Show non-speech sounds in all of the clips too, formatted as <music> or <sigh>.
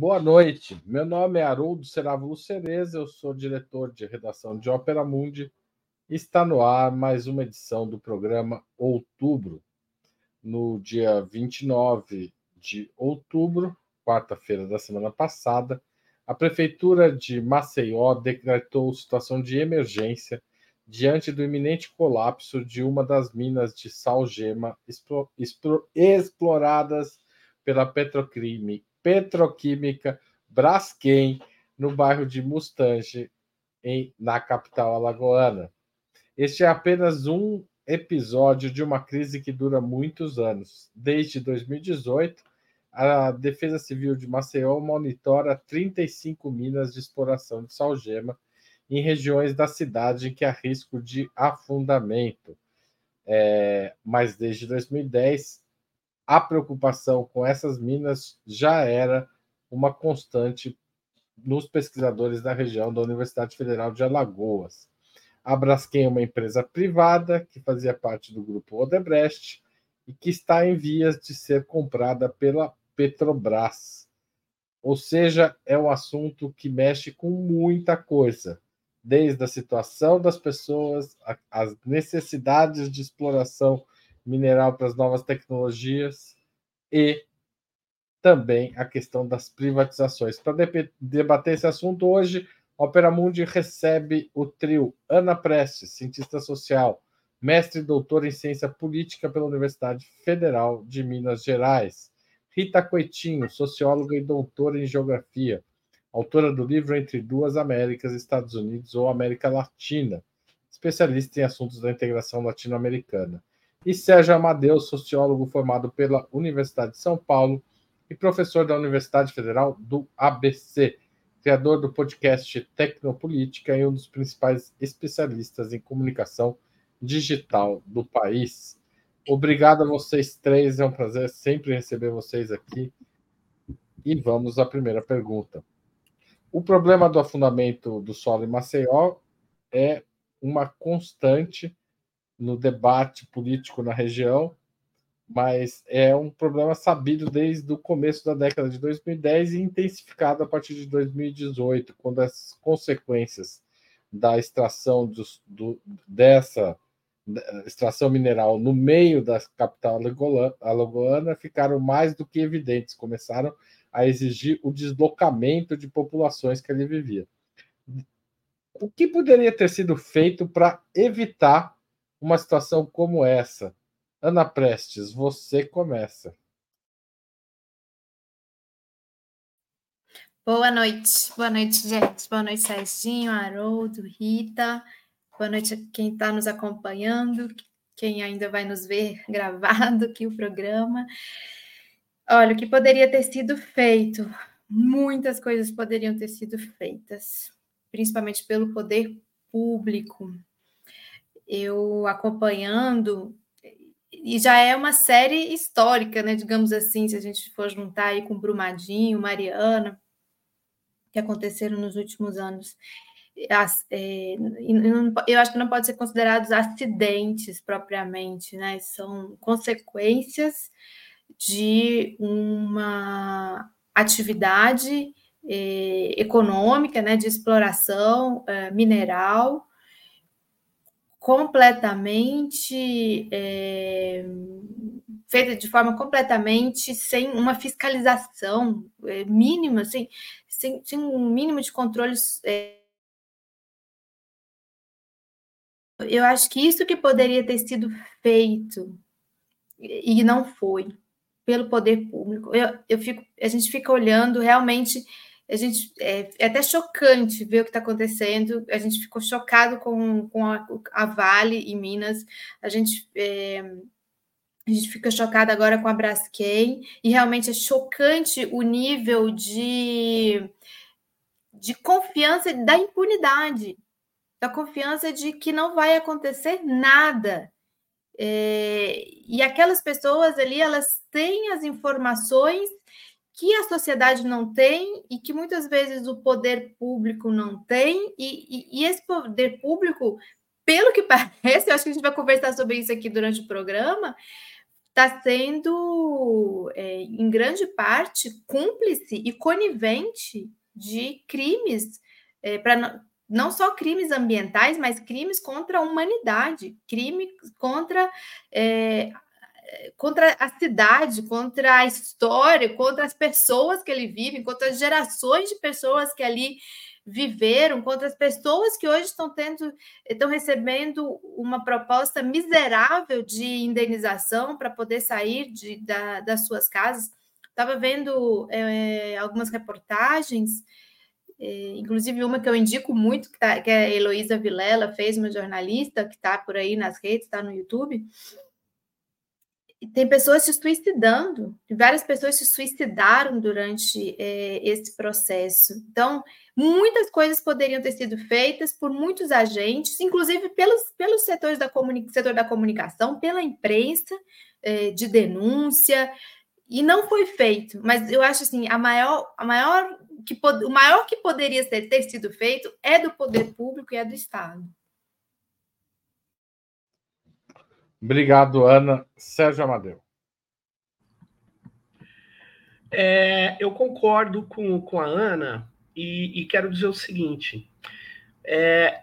Boa noite. Meu nome é Haroldo Serávulo Cereza, eu sou diretor de redação de Ópera Mundi. Está no ar mais uma edição do programa Outubro. No dia 29 de outubro, quarta-feira da semana passada, a Prefeitura de Maceió decretou situação de emergência diante do iminente colapso de uma das minas de salgema exploradas pela Petrocrime Petroquímica Braskem, no bairro de Mustange, em, na capital alagoana. Este é apenas um episódio de uma crise que dura muitos anos. Desde 2018, a Defesa Civil de Maceió monitora 35 minas de exploração de salgema em regiões da cidade em que há risco de afundamento. É, mas desde 2010, a preocupação com essas minas já era uma constante nos pesquisadores da região da Universidade Federal de Alagoas. A Braskem é uma empresa privada que fazia parte do grupo Odebrecht e que está em vias de ser comprada pela Petrobras. Ou seja, é um assunto que mexe com muita coisa, desde a situação das pessoas, as necessidades de exploração mineral para as novas tecnologias e também a questão das privatizações. Para debater esse assunto hoje, a Opera Mundi recebe o trio Ana Prestes, cientista social, mestre e doutora em ciência política pela Universidade Federal de Minas Gerais, Rita Coitinho, socióloga e doutora em geografia, autora do livro Entre Duas Américas, Estados Unidos ou América Latina, especialista em assuntos da integração latino-americana e Sérgio Amadeu, sociólogo formado pela Universidade de São Paulo e professor da Universidade Federal do ABC, criador do podcast Tecnopolítica e um dos principais especialistas em comunicação digital do país. Obrigado a vocês três, é um prazer sempre receber vocês aqui. E vamos à primeira pergunta. O problema do afundamento do solo em Maceió é uma constante no debate político na região, mas é um problema sabido desde o começo da década de 2010 e intensificado a partir de 2018, quando as consequências da extração do, dessa extração mineral no meio da capital alagoana ficaram mais do que evidentes, começaram a exigir o deslocamento de populações que ali viviam. O que poderia ter sido feito para evitar uma situação como essa? Ana Prestes, você começa. Boa noite, boa noite, gente. Boa noite, Serginho, Haroldo, Rita. Boa noite a quem está nos acompanhando, quem ainda vai nos ver <laughs> gravado aqui o programa. Olha, o que poderia ter sido feito? Muitas coisas poderiam ter sido feitas, principalmente pelo poder público, eu acompanhando, e já é uma série histórica, né? Digamos assim, se a gente for juntar aí com Brumadinho, Mariana, que aconteceram nos últimos anos. É, eu acho que não pode ser considerados acidentes propriamente, né? São consequências de uma atividade é, econômica, né, de exploração é, mineral completamente é, feita de forma completamente sem uma fiscalização é, mínima, sem, sem, sem, um mínimo de controles. É, eu acho que isso que poderia ter sido feito e não foi pelo poder público. Eu, eu fico, a gente fica olhando realmente a gente é, é até chocante ver o que está acontecendo. A gente ficou chocado com, com a, a Vale em Minas. A gente é, a gente fica chocado agora com a Braskem e realmente é chocante o nível de, de confiança da impunidade, da confiança de que não vai acontecer nada. É, e aquelas pessoas ali, elas têm as informações que a sociedade não tem e que muitas vezes o poder público não tem, e, e, e, esse poder público, pelo que <laughs> parece, eu acho que a gente vai conversar sobre isso aqui durante o programa, está sendo, é, em grande parte, cúmplice e conivente de crimes, é, para não só crimes ambientais, mas crimes contra a humanidade, crimes contra, é, contra a cidade, contra a história, contra as pessoas que ali vivem, contra as gerações de pessoas que ali viveram, contra as pessoas que hoje estão tendo, estão recebendo uma proposta miserável de indenização para poder sair de, da, das suas casas. Estava vendo é, algumas reportagens é, inclusive uma que eu indico muito, que, tá, que é a Heloísa Vilela fez, uma jornalista, que está por aí nas redes, está no YouTube. Tem pessoas se suicidando, várias pessoas se suicidaram durante é, esse processo. Então, muitas coisas poderiam ter sido feitas por muitos agentes, inclusive pelos, pelos setores da setor da comunicação, pela imprensa, é, de denúncia, e não foi feito. Mas eu acho assim, a maior, a maior que o maior que poderia ter, ter sido feito é do poder público e é do Estado. Obrigado, Ana. Sérgio Amadeu. É, eu concordo com, com a Ana e, e quero dizer o seguinte: é,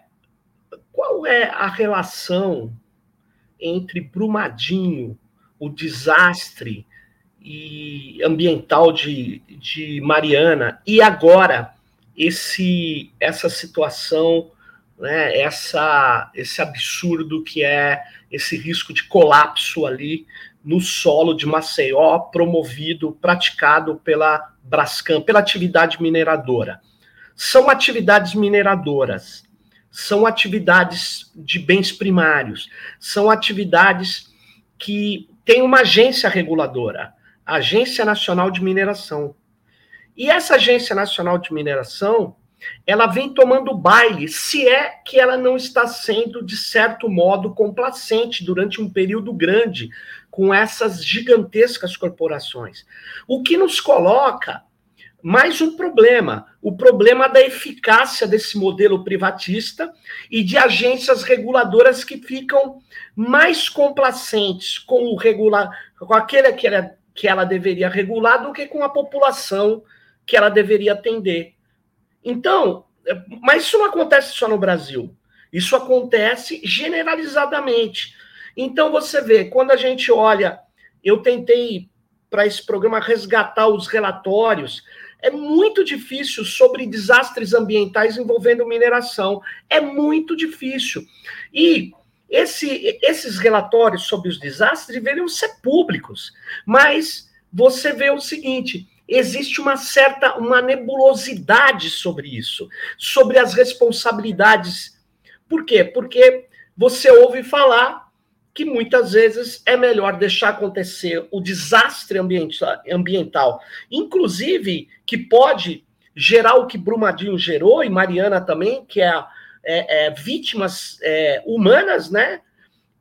qual é a relação entre Brumadinho, o desastre e ambiental de, de Mariana e agora esse essa situação, né, essa esse absurdo que é esse risco de colapso ali no solo de Maceió, promovido, praticado pela Brascam, pela atividade mineradora. São atividades mineradoras, são atividades de bens primários, são atividades que têm uma agência reguladora. Agência Nacional de Mineração. E essa Agência Nacional de Mineração, ela vem tomando baile, se é que ela não está sendo, de certo modo, complacente durante um período grande com essas gigantescas corporações. O que nos coloca mais um problema, o problema da eficácia desse modelo privatista e de agências reguladoras que ficam mais complacentes com o regular, com aquele que era que ela deveria regular do que com a população que ela deveria atender. Então, é, mas isso não acontece só no Brasil. Isso acontece generalizadamente. Então você vê, quando a gente olha, eu tentei para esse programa resgatar os relatórios, é muito difícil sobre desastres ambientais envolvendo mineração. É muito difícil. E esse, esses relatórios sobre os desastres deveriam ser públicos, mas você vê o seguinte: existe uma certa uma nebulosidade sobre isso, sobre as responsabilidades. Por quê? Porque você ouve falar que muitas vezes é melhor deixar acontecer o desastre ambiental, inclusive que pode gerar o que Brumadinho gerou e Mariana também, que é é, é, vítimas é, humanas, né?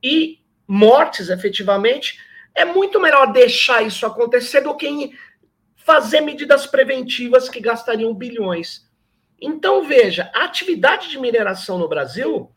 E mortes, efetivamente, é muito melhor deixar isso acontecer do que fazer medidas preventivas que gastariam bilhões. Então, veja, a atividade de mineração no Brasil,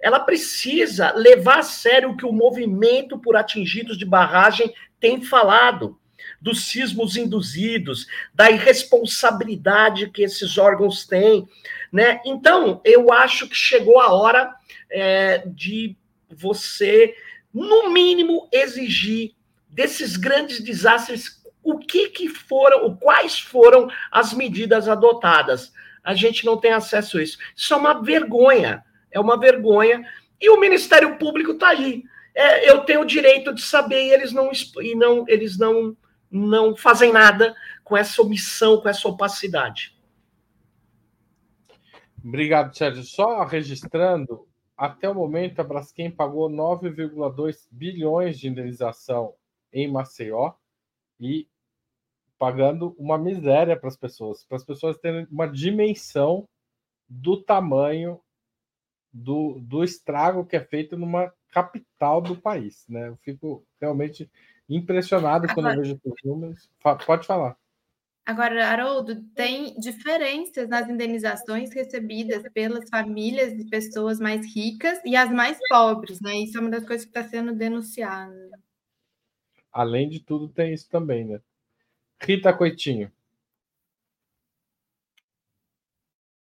ela precisa levar a sério o que o movimento por atingidos de barragem tem falado dos sismos induzidos, da irresponsabilidade que esses órgãos têm, né? Então, eu acho que chegou a hora é, de você, no mínimo, exigir desses grandes desastres o que, que foram, quais foram as medidas adotadas. A gente não tem acesso a isso. Isso é uma vergonha, é uma vergonha. E o Ministério Público está aí. É, eu tenho o direito de saber e eles não, e não, eles não não fazem nada com essa omissão, com essa opacidade. Obrigado, Sérgio. Só registrando, até o momento a Braskem pagou 9,2 bilhões de indenização em Maceió e pagando uma miséria para as pessoas, para as pessoas terem uma dimensão do tamanho do, do estrago que é feito numa capital do país, né? Eu fico realmente impressionado Agora, quando eu vejo os números. Pode falar. Agora, Haroldo, tem diferenças nas indenizações recebidas pelas famílias de pessoas mais ricas e as mais pobres, né? Isso é uma das coisas que está sendo denunciada. além de tudo, tem isso também, né? Rita Coitinho.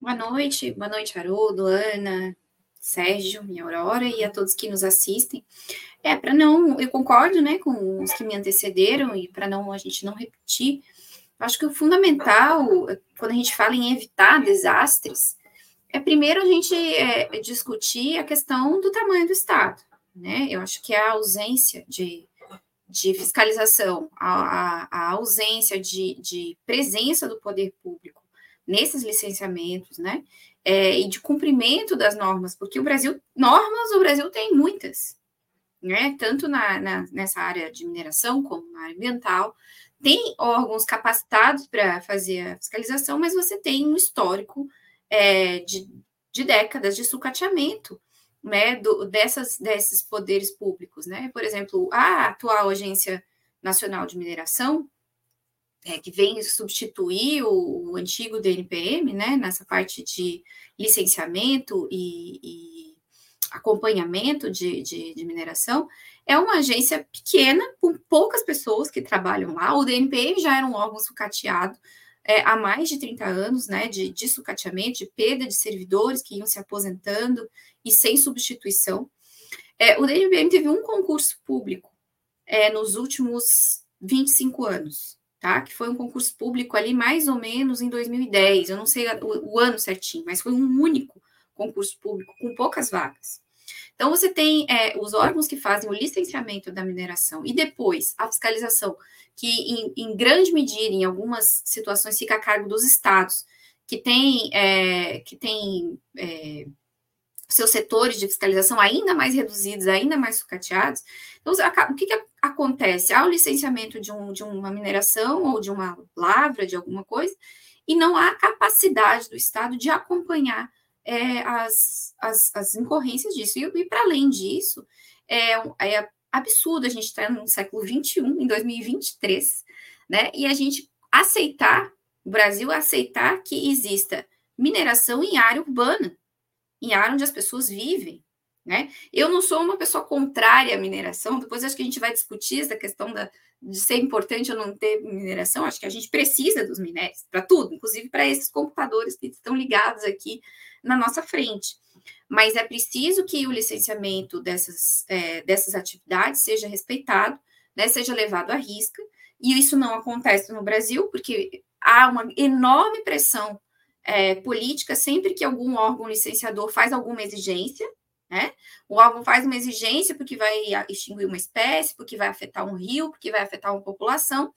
Boa noite, boa noite, Haroldo, Ana, Sérgio e Aurora, e a todos que nos assistem. É, para não, eu concordo, né, com os que me antecederam, e para não a gente não repetir, acho que o fundamental, quando a gente fala em evitar desastres, é primeiro a gente é, discutir a questão do tamanho do Estado, né? Eu acho que a ausência de, de fiscalização, a, a, a ausência de, de presença do poder público nesses licenciamentos, né? É, e de cumprimento das normas, porque o Brasil, normas o Brasil tem muitas, né? Tanto na, na, nessa área de mineração como na área ambiental, tem órgãos capacitados para fazer a fiscalização, mas você tem um histórico é, de, de, décadas de sucateamento né, do, dessas, desses poderes públicos. Né? Por exemplo, a atual Agência Nacional de Mineração, é, que vem substituir o, o, antigo DNPM, né, nessa parte de licenciamento e, e acompanhamento de, de, de, mineração, é uma agência pequena, com poucas pessoas que trabalham lá. O DNPM já era um órgão sucateado é, há mais de 30 anos, né, de, de sucateamento, de perda de servidores que iam se aposentando e sem substituição. É, o DNPM teve um concurso público é, nos últimos 25 anos tá? Que foi um concurso público ali mais ou menos em 2010, eu não sei o, o ano certinho, mas foi um único concurso público com poucas vagas. Então, você tem é, os órgãos que fazem o licenciamento da mineração e depois a fiscalização, que em, em grande medida, em algumas situações, fica a cargo dos estados, que tem, é, que é, seus setores de fiscalização ainda mais reduzidos, ainda mais sucateados. Então, o que, que acontece? Há o licenciamento de, um, de uma mineração ou de uma lavra, de alguma coisa, e não há capacidade do Estado de acompanhar é, as, as, as, incorrências disso. E, e para além disso, é, é absurdo a gente estar no século XXI, em 2023, né? E a gente aceitar, o Brasil aceitar que exista mineração em área urbana em área onde as pessoas vivem. Né? Eu não sou uma pessoa contrária à mineração, depois acho que a gente vai discutir essa questão da, de ser importante ou não ter mineração, acho que a gente precisa dos minérios para tudo, inclusive para esses computadores que estão ligados aqui na nossa frente. Mas é preciso que o licenciamento dessas, é, dessas atividades seja respeitado, né, seja levado à risca, e isso não acontece no Brasil, porque há uma enorme pressão é, política sempre que algum órgão licenciador faz alguma exigência, né? O órgão faz uma exigência porque vai extinguir uma espécie, porque vai afetar um rio, porque vai afetar uma população.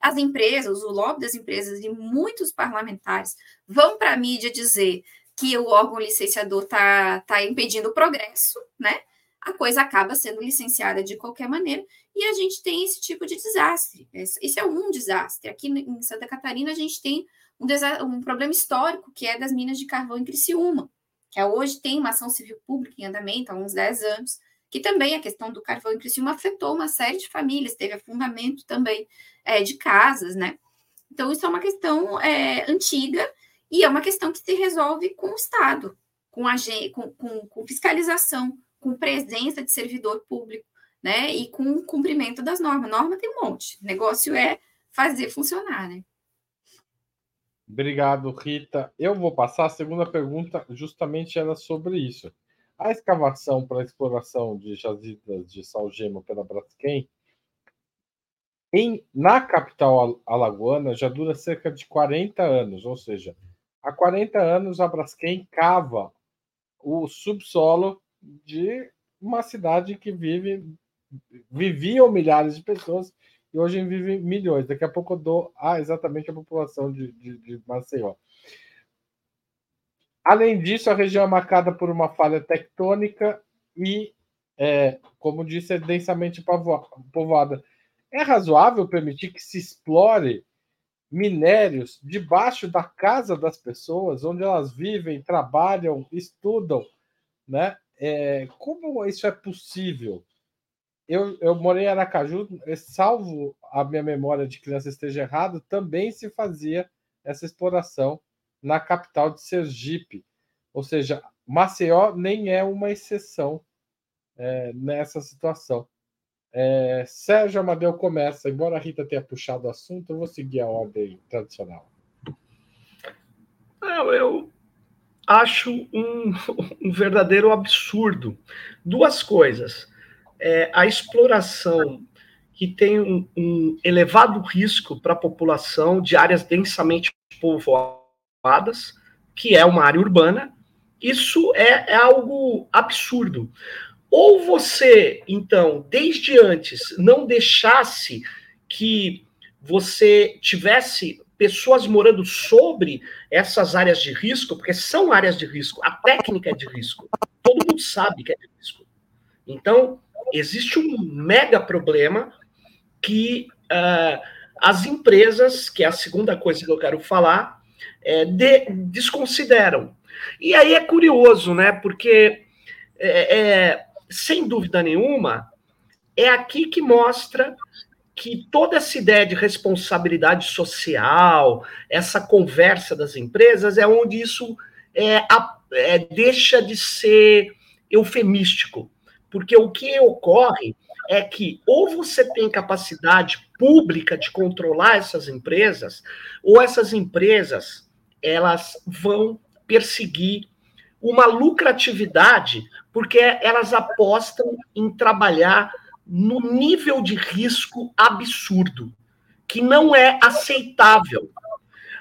As empresas, o lobby das empresas e muitos parlamentares vão para a mídia dizer que o órgão licenciador está tá impedindo o progresso, né? A coisa acaba sendo licenciada de qualquer maneira e a gente tem esse tipo de desastre. Esse é um desastre. Aqui em Santa Catarina, a gente tem um, um problema histórico, que é das minas de carvão em Criciúma, que é, hoje tem uma ação civil pública em andamento há uns 10 anos, que também a questão do carvão em Criciúma afetou uma série de famílias, teve afundamento também é, de casas, né? Então, isso é uma questão é, antiga e é uma questão que se resolve com o Estado, com, a, com, com, fiscalização, com presença de servidor público, né? E com cumprimento das normas. Norma tem um monte, o negócio é fazer funcionar, né? Obrigado, Rita. Eu vou passar a segunda pergunta, justamente era sobre isso. A escavação para a exploração de jazidas de salgema pela Braskem, em, na capital alagoana, já dura cerca de 40 anos, ou seja, há 40 anos a Braskem cava o subsolo de uma cidade que vive viviam milhares de pessoas e hoje vivem milhões. Daqui a pouco eu dou a, exatamente a população de, de, de Maceió. Além disso, a região é marcada por uma falha tectônica e, é, como disse, é densamente povoada. É razoável permitir que se explore minérios debaixo da casa das pessoas, onde elas vivem, trabalham, estudam, né? É, como isso é possível? eu, eu morei em Aracaju, salvo a minha memória de criança esteja errado, também se fazia essa exploração na capital de Sergipe. Ou seja, Maceió nem é uma exceção é, nessa situação. É, Sérgio Amadeu começa. Embora a Rita tenha puxado o assunto, eu vou seguir a ordem tradicional. Eu acho um, <laughs> um verdadeiro absurdo. Duas coisas. É, a exploração que tem um, um elevado risco para a população de áreas densamente povoadas, que é uma área urbana, isso é, é algo absurdo. Ou você, então, desde antes, não deixasse que você tivesse pessoas morando sobre essas áreas de risco, porque são áreas de risco, a técnica é de risco, todo mundo sabe que é de risco. Então, existe um mega problema que uh, as empresas, que é a segunda coisa que eu quero falar, é, de, desconsideram. E aí é curioso, né? Porque, é, sem dúvida nenhuma, é aqui que mostra que toda essa ideia de responsabilidade social, essa conversa das empresas, é onde isso é, é, deixa de ser eufemístico. Porque o que ocorre é que ou você tem capacidade pública de controlar essas empresas, ou essas empresas elas vão perseguir uma lucratividade, porque elas apostam em trabalhar no nível de risco absurdo, que não é aceitável.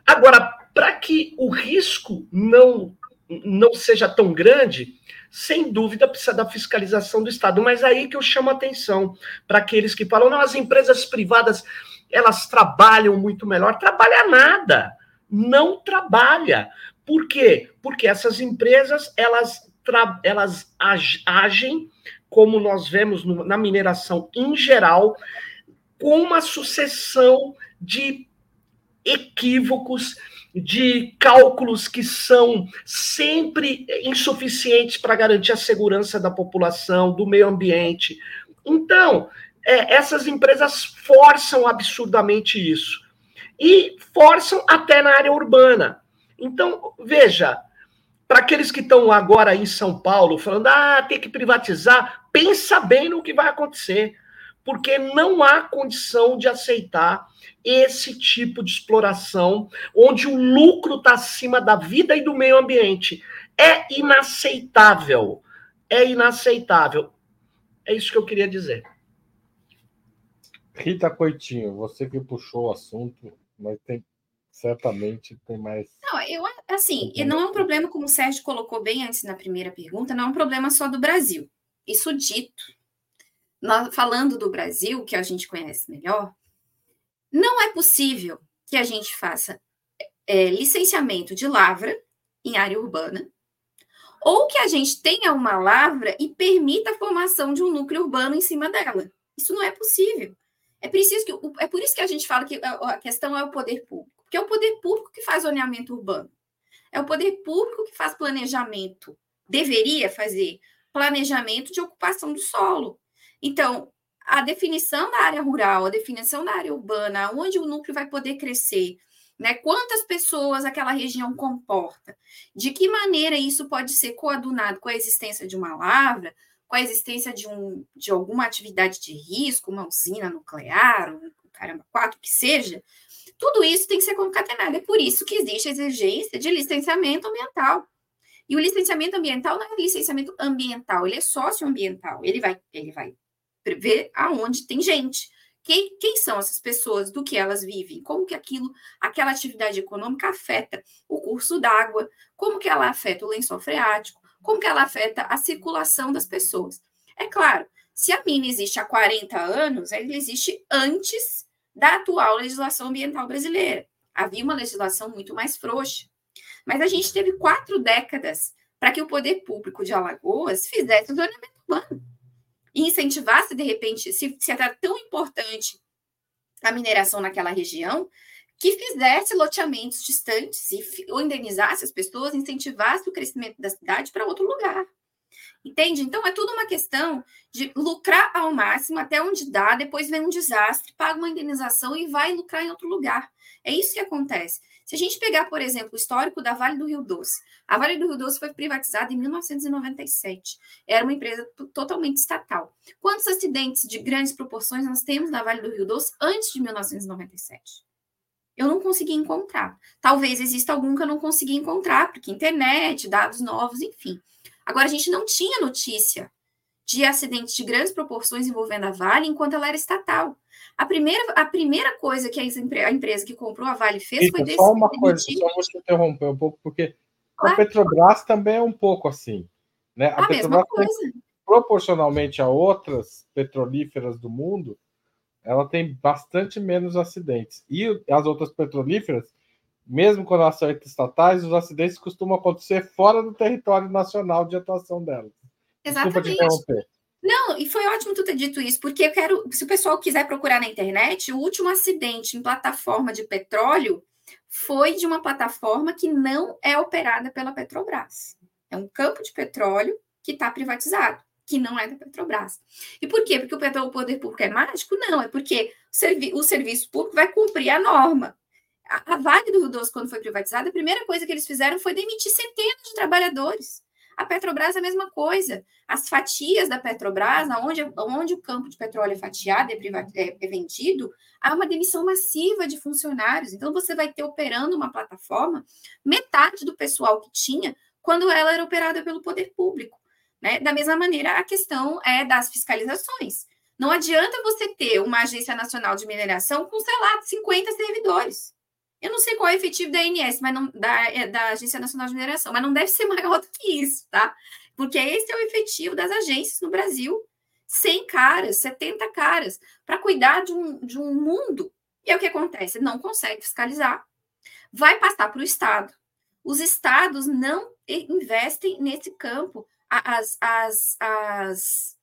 Agora, para que o risco não, não seja tão grande, sem dúvida precisa da fiscalização do Estado. Mas aí que eu chamo a atenção para aqueles que falam, não, as empresas privadas elas trabalham muito melhor. Trabalha nada, não trabalha. Por quê? Porque essas empresas elas, elas agem como nós vemos no, na mineração em geral, com uma sucessão de equívocos, de cálculos que são sempre insuficientes para garantir a segurança da população, do meio ambiente. Então, é, essas empresas forçam absurdamente isso. E forçam até na área urbana. Então, veja, para aqueles que estão agora em São Paulo falando, ah, tem que privatizar, pensa bem no que vai acontecer, porque não há condição de aceitar esse tipo de exploração, onde o lucro está acima da vida e do meio ambiente. É inaceitável. É inaceitável. É isso que eu queria dizer. Rita Coitinho, você que puxou o assunto, mas tem certamente tem mais. Não, eu assim, e não é um problema, como o Sérgio colocou bem antes na primeira pergunta, não é um problema só do Brasil. Isso dito, nós, falando do Brasil, que a gente conhece melhor, não é possível que a gente faça é, licenciamento de lavra em área urbana, ou que a gente tenha uma lavra e permita a formação de um núcleo urbano em cima dela. Isso não é possível. É preciso que é por isso que a gente fala que a questão é o poder público, porque é o poder público que faz zoneamento urbano. É o poder público que faz planejamento. Deveria fazer planejamento de ocupação do solo. Então, a definição da área rural, a definição da área urbana, onde o núcleo vai poder crescer, né? Quantas pessoas aquela região comporta? De que maneira isso pode ser coadunado com a existência de uma lavra, com a existência de, um, de alguma atividade de risco, uma usina nuclear, caramba, quatro que seja, tudo isso tem que ser concatenado. É por isso que existe a exigência de licenciamento ambiental. E o licenciamento ambiental não é licenciamento ambiental, ele é socioambiental. Ele vai, ele vai ver aonde tem gente. Quem, quem, são essas pessoas, do que elas vivem, como que aquilo, aquela atividade econômica afeta o curso d'água, como que ela afeta o lençol freático, como que ela afeta a circulação das pessoas. É claro, se a mina existe há 40 anos, ela existe antes da atual legislação ambiental brasileira. Havia uma legislação muito mais frouxa. Mas a gente teve quatro décadas para que o poder público de Alagoas fizesse o zoneamento urbano e incentivasse, de repente, se, se era tão importante a mineração naquela região, que fizesse loteamentos distantes e, ou indenizasse as pessoas, incentivasse o crescimento da cidade para outro lugar. Entende? Então é tudo uma questão de lucrar ao máximo até onde dá, depois vem um desastre, paga uma indenização e vai lucrar em outro lugar. É isso que acontece. Se a gente pegar, por exemplo, o histórico da Vale do Rio Doce, a Vale do Rio Doce foi privatizada em 1997. Era uma empresa totalmente estatal. Quantos acidentes de grandes proporções nós temos na Vale do Rio Doce antes de 1997? Eu não consegui encontrar. Talvez exista algum que eu não consegui encontrar, porque internet, dados novos, enfim. Agora, a gente não tinha notícia de acidentes de grandes proporções envolvendo a Vale enquanto ela era estatal. A primeira, a primeira coisa que a, empresa que comprou a Vale fez Eita, foi decidir... Só uma coisa, só vou te interromper um pouco, porque claro. a Petrobras também é um pouco assim. Né? A, a Petrobras, tem, proporcionalmente a outras petrolíferas do mundo, ela tem bastante menos acidentes. E as outras petrolíferas, mesmo quando elas são estatais, os acidentes costumam acontecer fora do território nacional de atuação delas. Exatamente. Não, e foi ótimo tu ter dito isso, porque eu quero, se o pessoal quiser procurar na internet, o último acidente em plataforma de petróleo foi de uma plataforma que não é operada pela Petrobras. É um campo de petróleo que está privatizado, que não é da Petrobras. E por quê? Porque o poder público é mágico? Não, é porque o, servi o serviço público vai cumprir a norma. A, Vale do Rio Doce, quando foi privatizada, a primeira coisa que eles fizeram foi demitir centenas de trabalhadores. A Petrobras é a mesma coisa. As fatias da Petrobras, onde, onde o campo de petróleo é fatiado, é, é, é vendido, há uma demissão massiva de funcionários. Então, você vai ter operando uma plataforma, metade do pessoal que tinha, quando ela era operada pelo poder público. Né? Da mesma maneira, a questão é das fiscalizações. Não adianta você ter uma agência nacional de mineração com, sei lá, 50 servidores. Eu não sei qual é o efetivo da ANS, mas não, da, é, da Agência Nacional de Mineração, mas não deve ser <laughs> maior do que isso, tá? Porque esse é o efetivo das agências no Brasil. 100 caras, 70 caras, para cuidar de um, de um mundo. E é o que acontece? Não consegue fiscalizar. Vai passar para o Estado. Os estados não investem nesse campo. As, as, as,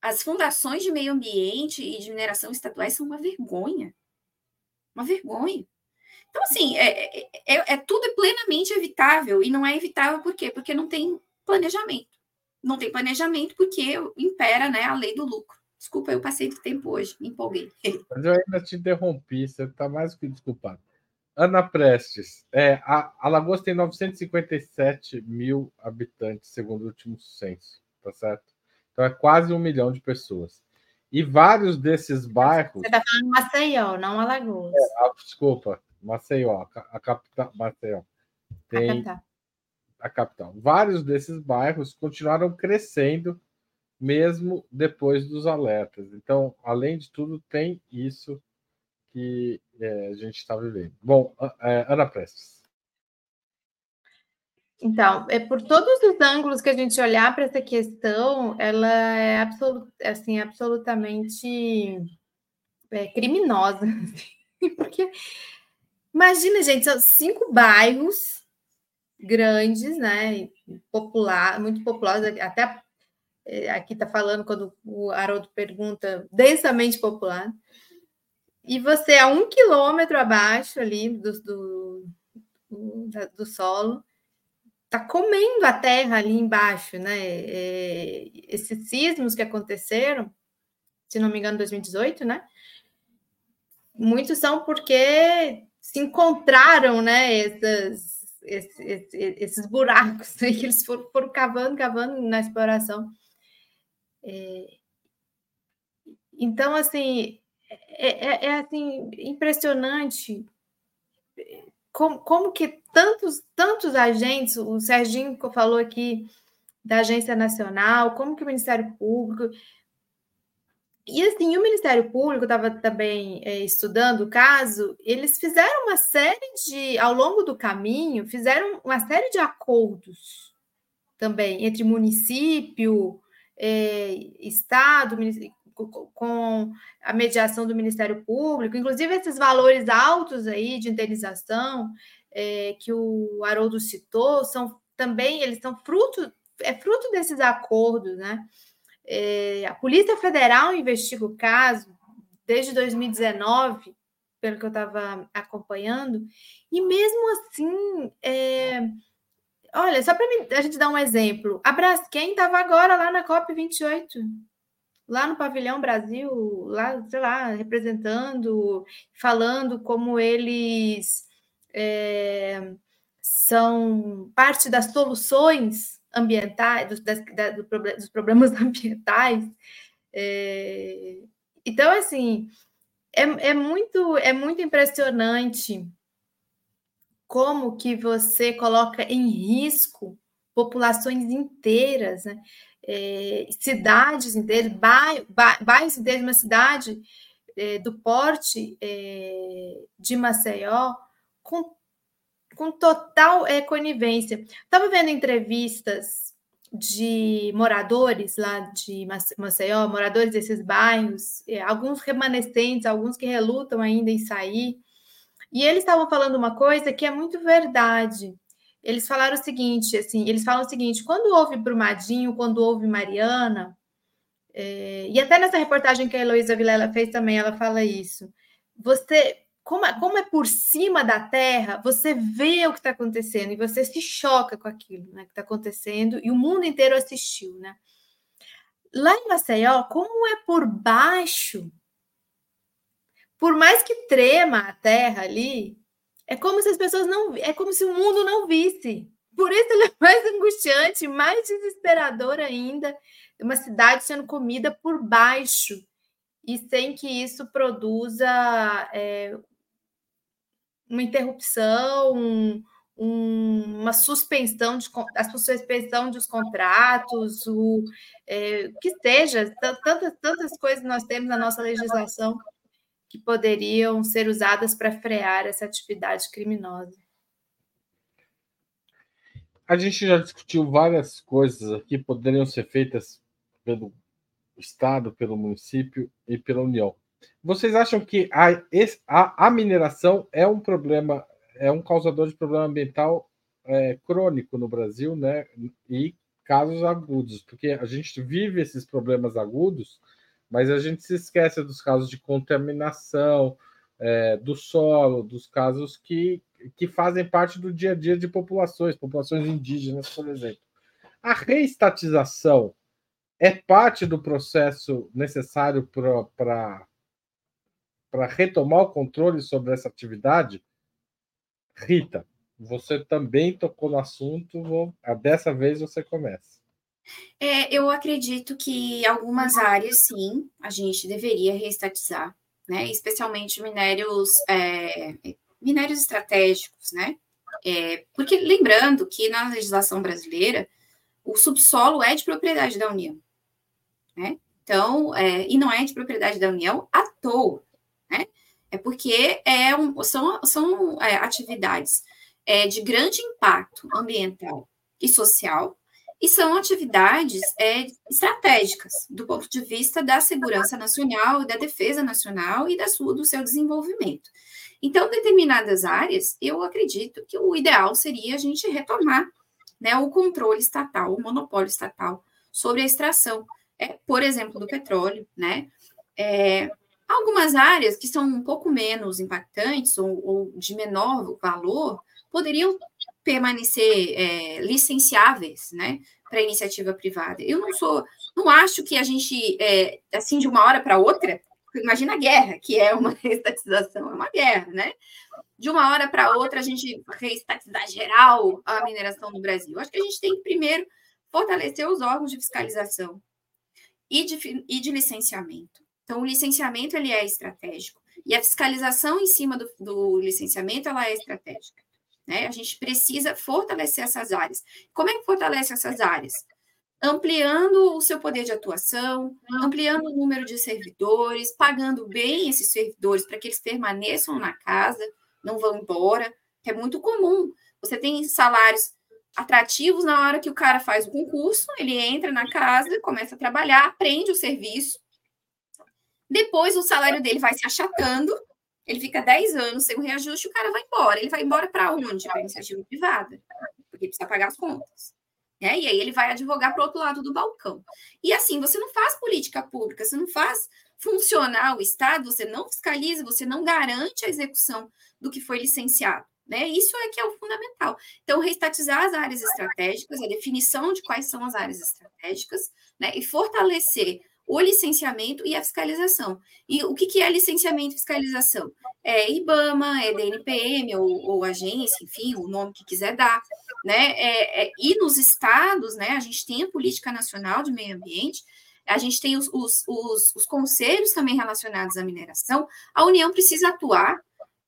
as fundações de meio ambiente e de mineração estaduais são uma vergonha. Uma vergonha. Então, assim, é, é, é, é, tudo é plenamente evitável. E não é evitável por quê? Porque não tem planejamento. Não tem planejamento porque impera né, a lei do lucro. Desculpa, eu passei do tempo hoje, me empolguei. <laughs> Mas eu ainda te interrompi, você está mais que desculpado. Ana Prestes, é, a Alagoas tem 957 mil habitantes, segundo o último censo, tá certo? Então é quase um milhão de pessoas. E vários desses bairros. Você está falando Maceió, não Alagoas. É, a, desculpa, Maceió, a capital, Maceió. Tem a capital. a capital. Vários desses bairros continuaram crescendo mesmo depois dos alertas. Então, além de tudo, tem isso que é, a gente está vivendo. Bom, é, Ana Prestes. Então, é por todos os ângulos que a gente olhar para essa questão, ela é absolut, assim, absolutamente é, criminosa, <laughs> porque Imagina, gente, são cinco bairros grandes, né? Popular, muito populares, até é, aqui está falando quando o Haroldo pergunta, densamente popular. E você a um quilômetro abaixo ali do, do, do, do solo, está comendo a terra ali embaixo, né? É, esses sismos que aconteceram, se não me engano, em 2018, né? Muitos são porque se encontraram, né, essas, esses, esses buracos né, que eles foram, foram, cavando, cavando na exploração. É, então, assim, é, é, é, assim, impressionante como, como que tantos, tantos agentes, o Serginho falou aqui da Agência Nacional, como que o Ministério Público, e assim, o Ministério Público estava também é, estudando o caso, eles fizeram uma série de, ao longo do caminho, fizeram uma série de acordos também entre município, é, Estado, com a mediação do Ministério Público, inclusive esses valores altos aí de indenização é, que o Haroldo citou, são também, eles são fruto, é fruto desses acordos, né? É, a Polícia Federal investiga o caso desde 2019, pelo que eu estava acompanhando, e mesmo assim, é, Olha, só para a gente dar um exemplo, a Braskem estava agora lá na COP28, lá no Pavilhão Brasil, lá, sei lá, representando, falando como eles é, são parte das soluções ambientais, dos, das, da, do, dos problemas <laughs> ambientais. É, então, assim, é, é, muito, é muito impressionante como que você coloca em risco populações inteiras, né? É, cidades inteiras, bairros, bairros inteiros, uma cidade é, do porte é, de Maceió, com, com total é, conivência. Estava vendo entrevistas de moradores lá de Maceió, moradores desses bairros, é, alguns remanescentes, alguns que relutam ainda em sair, e eles estavam falando uma coisa que é muito verdade. Eles falaram o seguinte, assim, eles falam o seguinte: quando houve Brumadinho, quando houve Mariana, é, e até nessa reportagem que a Heloísa Vilela fez também, ela fala isso. Você, como como é por cima da terra, você vê o que está acontecendo e você se choca com aquilo né, que está acontecendo, e o mundo inteiro assistiu, né? Lá em Maceió, como é por baixo, por mais que trema a terra ali, é como se as pessoas não, é como se o mundo não visse. Por isso ele é mais angustiante, mais desesperador ainda, uma cidade sendo comida por baixo e sem que isso produza é, uma interrupção, um, um, uma suspensão de a suspensão dos contratos, o é, que seja, tantas, tantas coisas nós temos na nossa legislação que poderiam ser usadas para frear essa atividade criminosa. A gente já discutiu várias coisas aqui poderiam ser feitas pelo Estado, pelo município e pela União. Vocês acham que a, a, a mineração é um problema, é um causador de problema ambiental é, crônico no Brasil, né? E casos agudos, porque a gente vive esses problemas agudos mas a gente se esquece dos casos de contaminação é, do solo, dos casos que, que fazem parte do dia a dia de populações, populações indígenas, por exemplo. A reestatização é parte do processo necessário para retomar o controle sobre essa atividade? Rita, você também tocou no assunto, vou, dessa vez você começa. É, eu acredito que algumas áreas, sim, a gente deveria reestatizar, né? Especialmente minérios, é, minérios estratégicos, né? É, porque lembrando que na legislação brasileira o subsolo é de propriedade da União, né? Então, é, e não é de propriedade da União à toa, né? É porque é um, são, são é, atividades é, de grande impacto ambiental e social, e são atividades é, estratégicas do ponto de vista da segurança nacional, da defesa nacional e da sua, do seu desenvolvimento. Então, determinadas áreas, eu acredito que o ideal seria a gente retomar né, o controle estatal, o monopólio estatal sobre a extração, é, por exemplo, do petróleo, né? É, algumas áreas que são um pouco menos impactantes ou, ou de menor valor poderiam permanecer é, licenciáveis, né, para iniciativa privada. Eu não sou, não acho que a gente, é, assim, de uma hora para outra, imagina a guerra, que é uma <laughs> reestatização, é uma guerra, né? De uma hora para outra, a gente reestatizar geral a mineração no Brasil. Acho que a gente tem que primeiro fortalecer os órgãos de fiscalização e de, e de licenciamento. Então, o licenciamento ele é estratégico e a fiscalização em cima do, do licenciamento ela é estratégica. Né? A gente precisa fortalecer essas áreas. Como é que fortalece essas áreas? Ampliando o seu poder de atuação, ampliando o número de servidores, pagando bem esses servidores para que eles permaneçam na casa, não vão embora, que é muito comum. Você tem salários atrativos na hora que o cara faz o concurso, ele entra na casa, começa a trabalhar, aprende o serviço. Depois o salário dele vai se achatando, ele fica 10 anos sem um reajuste, o cara vai embora. Ele vai embora para onde? Para a iniciativa privada, porque precisa pagar as contas. Né? E aí ele vai advogar para o outro lado do balcão. E assim, você não faz política pública, você não faz funcionar o Estado, você não fiscaliza, você não garante a execução do que foi licenciado. Né? Isso é que é o fundamental. Então, reestatizar as áreas estratégicas, a definição de quais são as áreas estratégicas, né? e fortalecer o licenciamento e a fiscalização. E o que, que é licenciamento e fiscalização? É IBAMA, é DNPM, ou, ou agência, enfim, o nome que quiser dar. Né? É, é, e nos estados, né, a gente tem a Política Nacional de Meio Ambiente, a gente tem os, os, os, os conselhos também relacionados à mineração, a União precisa atuar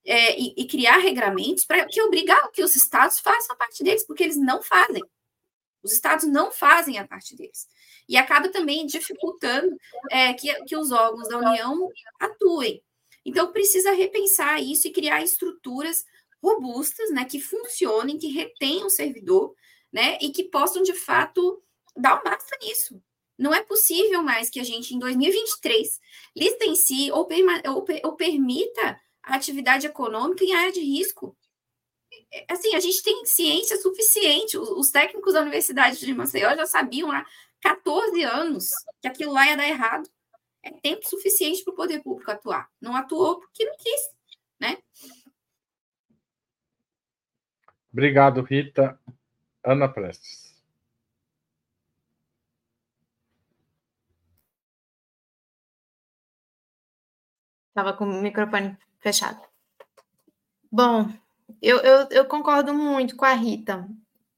é, e, e, criar regramentos para que obrigar que os estados façam a parte deles, porque eles não fazem. Os estados não fazem a parte deles. E acaba também dificultando é, que, que os órgãos da União atuem. Então, precisa repensar isso e criar estruturas robustas, né, que funcionem, que retenham o servidor, né, e que possam, de fato, dar um basta nisso. Não é possível mais que a gente, em 2023, licencie ou, ou, ou permita a atividade econômica em área de risco. Assim, a gente tem ciência suficiente. Os técnicos da Universidade de Maceió já sabiam há 14 anos que aquilo lá ia dar errado. É tempo suficiente para o poder público atuar. Não atuou porque não quis, né? Obrigado, Rita. Ana Prestes. Estava com o microfone fechado. Bom, eu, eu, eu, concordo muito com a Rita.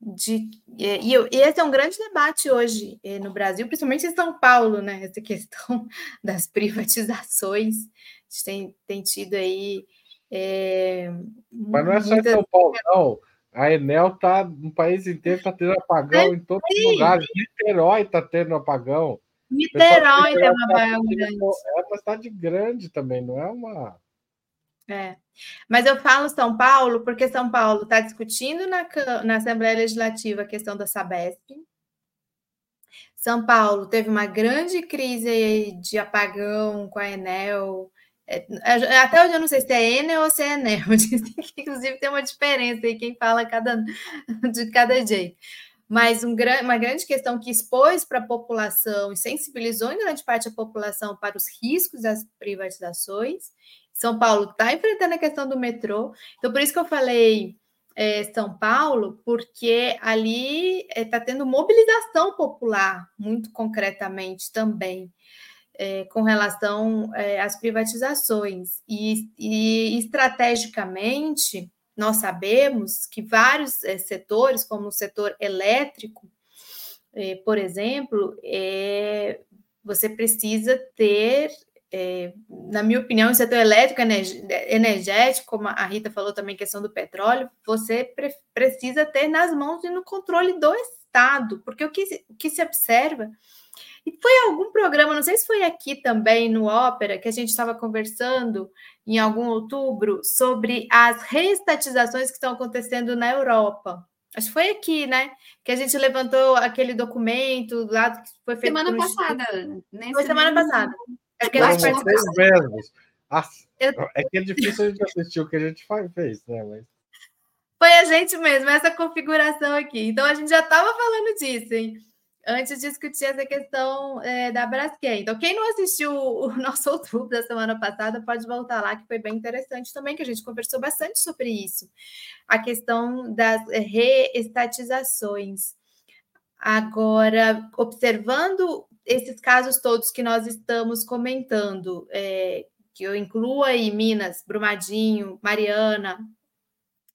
De, e, e, esse é um grande debate hoje eh, no Brasil, principalmente em São Paulo, né? Essa <laughs> questão das privatizações. A gente tem, tem tido aí. É, Mas não é só em São Paulo, não. A Enel tá no país inteiro, está tendo apagão é, em todos os lugares. Niterói está tendo apagão. Niterói tem uma apagão grande. É uma cidade grande também, não é uma. É. Mas eu falo São Paulo porque São Paulo está discutindo na, na Assembleia Legislativa a questão da Sabesp. São Paulo teve uma grande crise de apagão com a Enel. É, é, até hoje eu não sei se é Enel ou se é Enel. <laughs> Inclusive tem uma diferença aí, quem fala cada, <laughs> de cada jeito. Mas um, uma grande questão que expôs para a população e sensibilizou em grande parte a população para os riscos das privatizações são Paulo está enfrentando a questão do metrô. Então, por isso que eu falei é, São Paulo, porque ali está é, tá tendo mobilização popular, muito concretamente também, é, com relação é, às privatizações. E, e, estrategicamente, nós sabemos que vários é, setores, como o setor elétrico, é, por exemplo, você precisa ter é, na minha opinião, o setor elétrico energético, como a Rita falou também, questão do petróleo, você pre precisa ter nas mãos e no controle do Estado, porque o que, o que se observa, e foi algum programa, não sei se foi aqui também no Ópera, que a gente estava conversando em algum outubro sobre as reestatizações que estão acontecendo na Europa. Acho que foi aqui, né? Que a gente levantou aquele documento lá que foi feito. Semana passada. Foi semana passada. É que gente mesmos. É que é difícil a gente assistir o que a gente fez, né? Mas... Foi a gente mesmo, essa configuração aqui. Então a gente já estava falando disso, hein? Antes de discutir essa questão é, da Braskem. Então, quem não assistiu o nosso <laughs> outubro da semana passada, pode voltar lá, que foi bem interessante também, que a gente conversou bastante sobre isso. A questão das reestatizações. Agora, observando esses casos todos que nós estamos comentando, é, que eu incluo aí Minas, Brumadinho, Mariana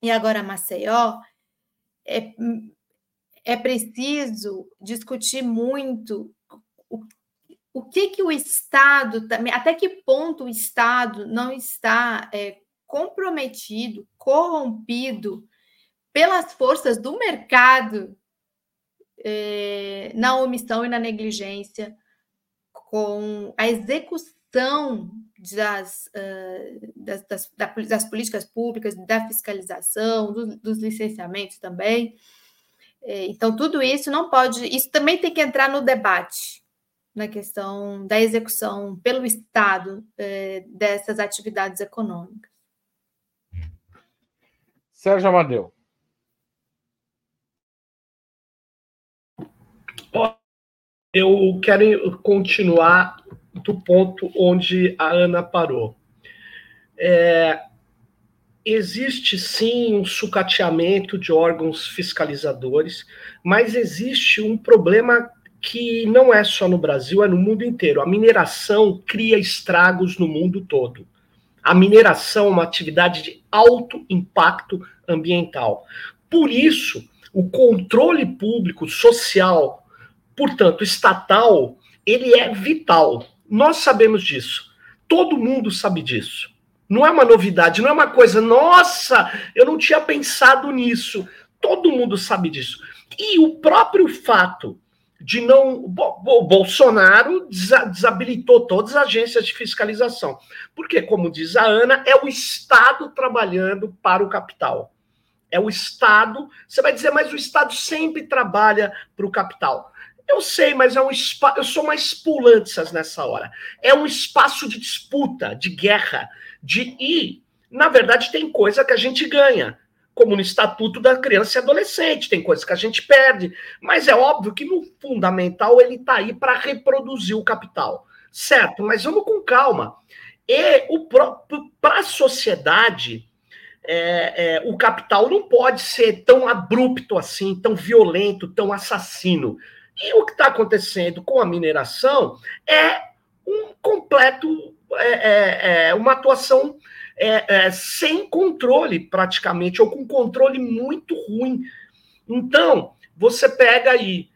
e agora Maceió, é, é preciso discutir muito o, o que, que o Estado, até que ponto o Estado não está é, comprometido, corrompido pelas forças do mercado é, na omissão e na negligência, com a execução das, uh, das, das, das, políticas públicas, da fiscalização, do, dos licenciamentos também. É, então, tudo isso não pode. Isso também tem que entrar no debate, na questão da execução pelo Estado é, dessas atividades econômicas. Sérgio Amadeu. Eu quero continuar do ponto onde a Ana parou. É, existe sim um sucateamento de órgãos fiscalizadores, mas existe um problema que não é só no Brasil, é no mundo inteiro. A mineração cria estragos no mundo todo. A mineração é uma atividade de alto impacto ambiental. Por isso, o controle público social, portanto, estatal, ele é vital. Nós sabemos disso. Todo mundo sabe disso. Não é uma novidade, não é uma coisa, nossa, eu não tinha pensado nisso. Todo mundo sabe disso. E o próprio fato de não. O Bolsonaro desabilitou todas as agências de fiscalização. Porque, como diz a Ana, é o Estado trabalhando para o capital. É o Estado. Você vai dizer, mas o Estado sempre trabalha para o capital. Eu sei, mas é um espaço. Eu sou mais pulanças nessa hora. É um espaço de disputa, de guerra, de e na verdade tem coisa que a gente ganha, como no estatuto da criança e adolescente, tem coisa que a gente perde, mas é óbvio que no fundamental ele está aí para reproduzir o capital, certo? Mas vamos com calma. E o para a sociedade é, é, o capital não pode ser tão abrupto assim, tão violento, tão assassino. E o que está acontecendo com a mineração é um completo, é, é, é uma atuação é, é, sem controle, praticamente, ou com controle muito ruim. Então, você pega aí,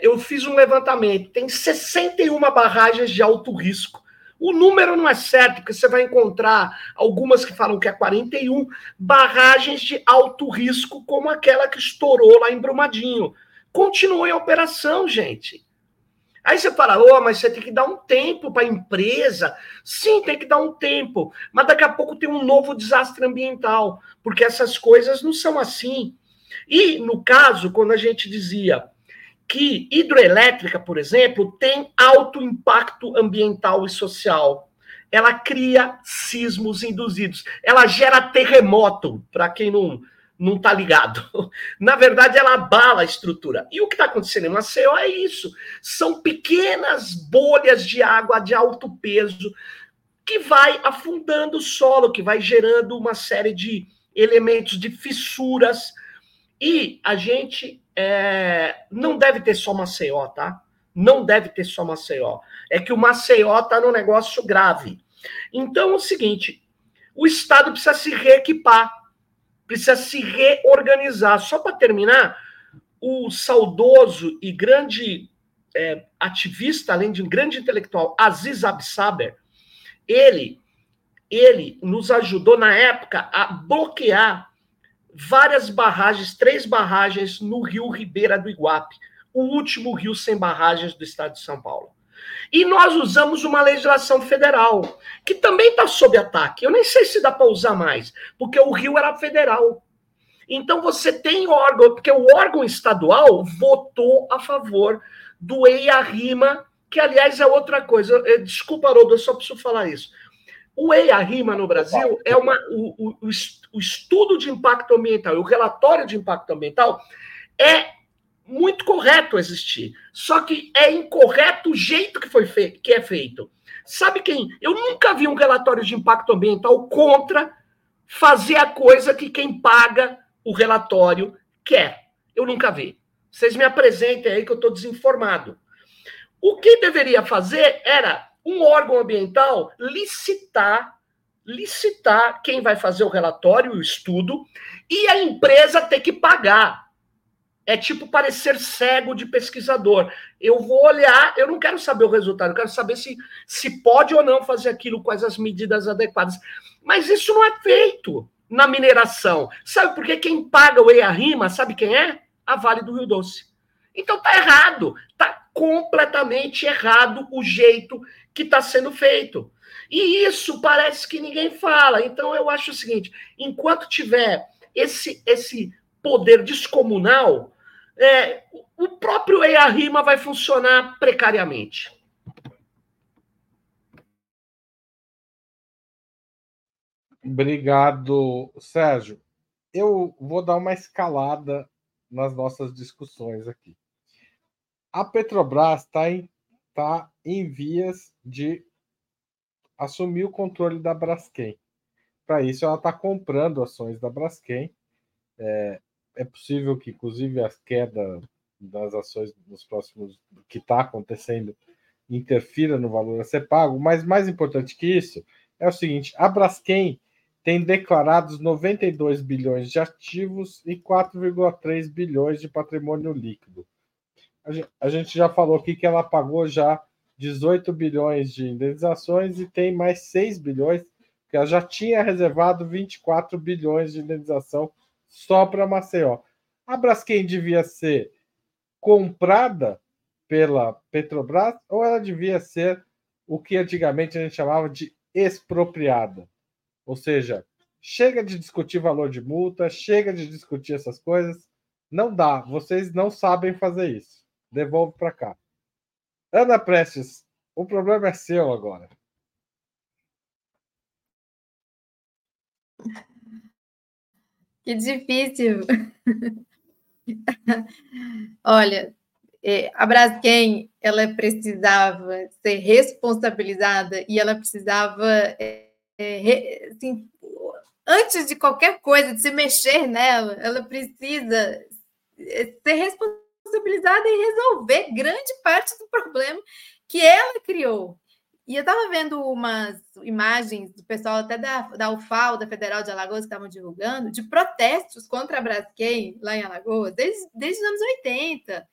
eu fiz um levantamento, tem 61 barragens de alto risco. O número não é certo, porque você vai encontrar algumas que falam que é 41 barragens de alto risco, como aquela que estourou lá em Brumadinho continua em operação, gente. Aí você fala, oh, mas você tem que dar um tempo para a empresa. Sim, tem que dar um tempo. Mas daqui a pouco tem um novo desastre ambiental, porque essas coisas não são assim. E, no caso, quando a gente dizia que hidroelétrica, por exemplo, tem alto impacto ambiental e social. Ela cria sismos induzidos. Ela gera terremoto, para quem não, não está ligado. <laughs> Na verdade, ela abala a estrutura. E o que está acontecendo em Maceió é isso. São pequenas bolhas de água de alto peso que vai afundando o solo, que vai gerando uma série de elementos de fissuras. E a gente é, não deve ter só Maceió, tá? Não deve ter só Maceió. É que o Maceió está num negócio grave. Então é o seguinte: o Estado precisa se reequipar precisa se reorganizar. Só para terminar, o saudoso e grande é, ativista, além de um grande intelectual, Aziz Absaber, ele, ele nos ajudou na época a bloquear várias barragens, três barragens no rio Ribeira do Iguape, o último rio sem barragens do estado de São Paulo. E nós usamos uma legislação federal, que também está sob ataque. Eu nem sei se dá para usar mais, porque o Rio era federal. Então você tem órgão, porque o órgão estadual votou a favor do EIA-RIMA, que aliás é outra coisa. Desculpa, Haroldo, eu só preciso falar isso. O EIA-RIMA no Brasil é uma, o, o, o estudo de impacto ambiental, o relatório de impacto ambiental é muito correto existir. Só que é incorreto o jeito que foi feito, que é feito. Sabe quem? Eu nunca vi um relatório de impacto ambiental contra fazer a coisa que quem paga o relatório quer. Eu nunca vi. Vocês me apresentem aí que eu estou desinformado. O que deveria fazer era um órgão ambiental licitar licitar quem vai fazer o relatório, o estudo, e a empresa ter que pagar é tipo parecer cego de pesquisador. Eu vou olhar, eu não quero saber o resultado, eu quero saber se, se pode ou não fazer aquilo, quais as medidas adequadas. Mas isso não é feito na mineração. Sabe por que quem paga o EIA-RIMA, sabe quem é? A Vale do Rio Doce. Então tá errado, tá completamente errado o jeito que está sendo feito. E isso parece que ninguém fala. Então eu acho o seguinte, enquanto tiver esse esse poder descomunal, é, o próprio EIA-RIMA vai funcionar precariamente. Obrigado, Sérgio. Eu vou dar uma escalada nas nossas discussões aqui. A Petrobras está em, tá em vias de assumir o controle da Braskem. para isso ela está comprando ações da Braskem. É, é possível que, inclusive, a queda das ações nos próximos que está acontecendo interfira no valor a ser pago, mas mais importante que isso é o seguinte: a Braskem tem declarados 92 bilhões de ativos e 4,3 bilhões de patrimônio líquido. A gente já falou aqui que ela pagou já 18 bilhões de indenizações e tem mais 6 bilhões, que ela já tinha reservado 24 bilhões de indenização só para Maceió. A Braskem devia ser comprada pela Petrobras ou ela devia ser o que antigamente a gente chamava de expropriada? Ou seja, chega de discutir valor de multa, chega de discutir essas coisas. Não dá, vocês não sabem fazer isso. Devolve para cá. Ana Prestes, o problema é seu agora. Que difícil. Olha, é, a Braskem, ela precisava ser responsabilizada e ela precisava é, é, assim, antes de qualquer coisa, de se mexer nela, ela precisa é, ser responsabilizada e resolver grande parte do problema que ela criou. E eu estava vendo umas imagens do pessoal até da, da UFAL, da Federal de Alagoas, que estavam divulgando, de protestos contra a Braskem lá em Alagoas, desde, desde os anos 80.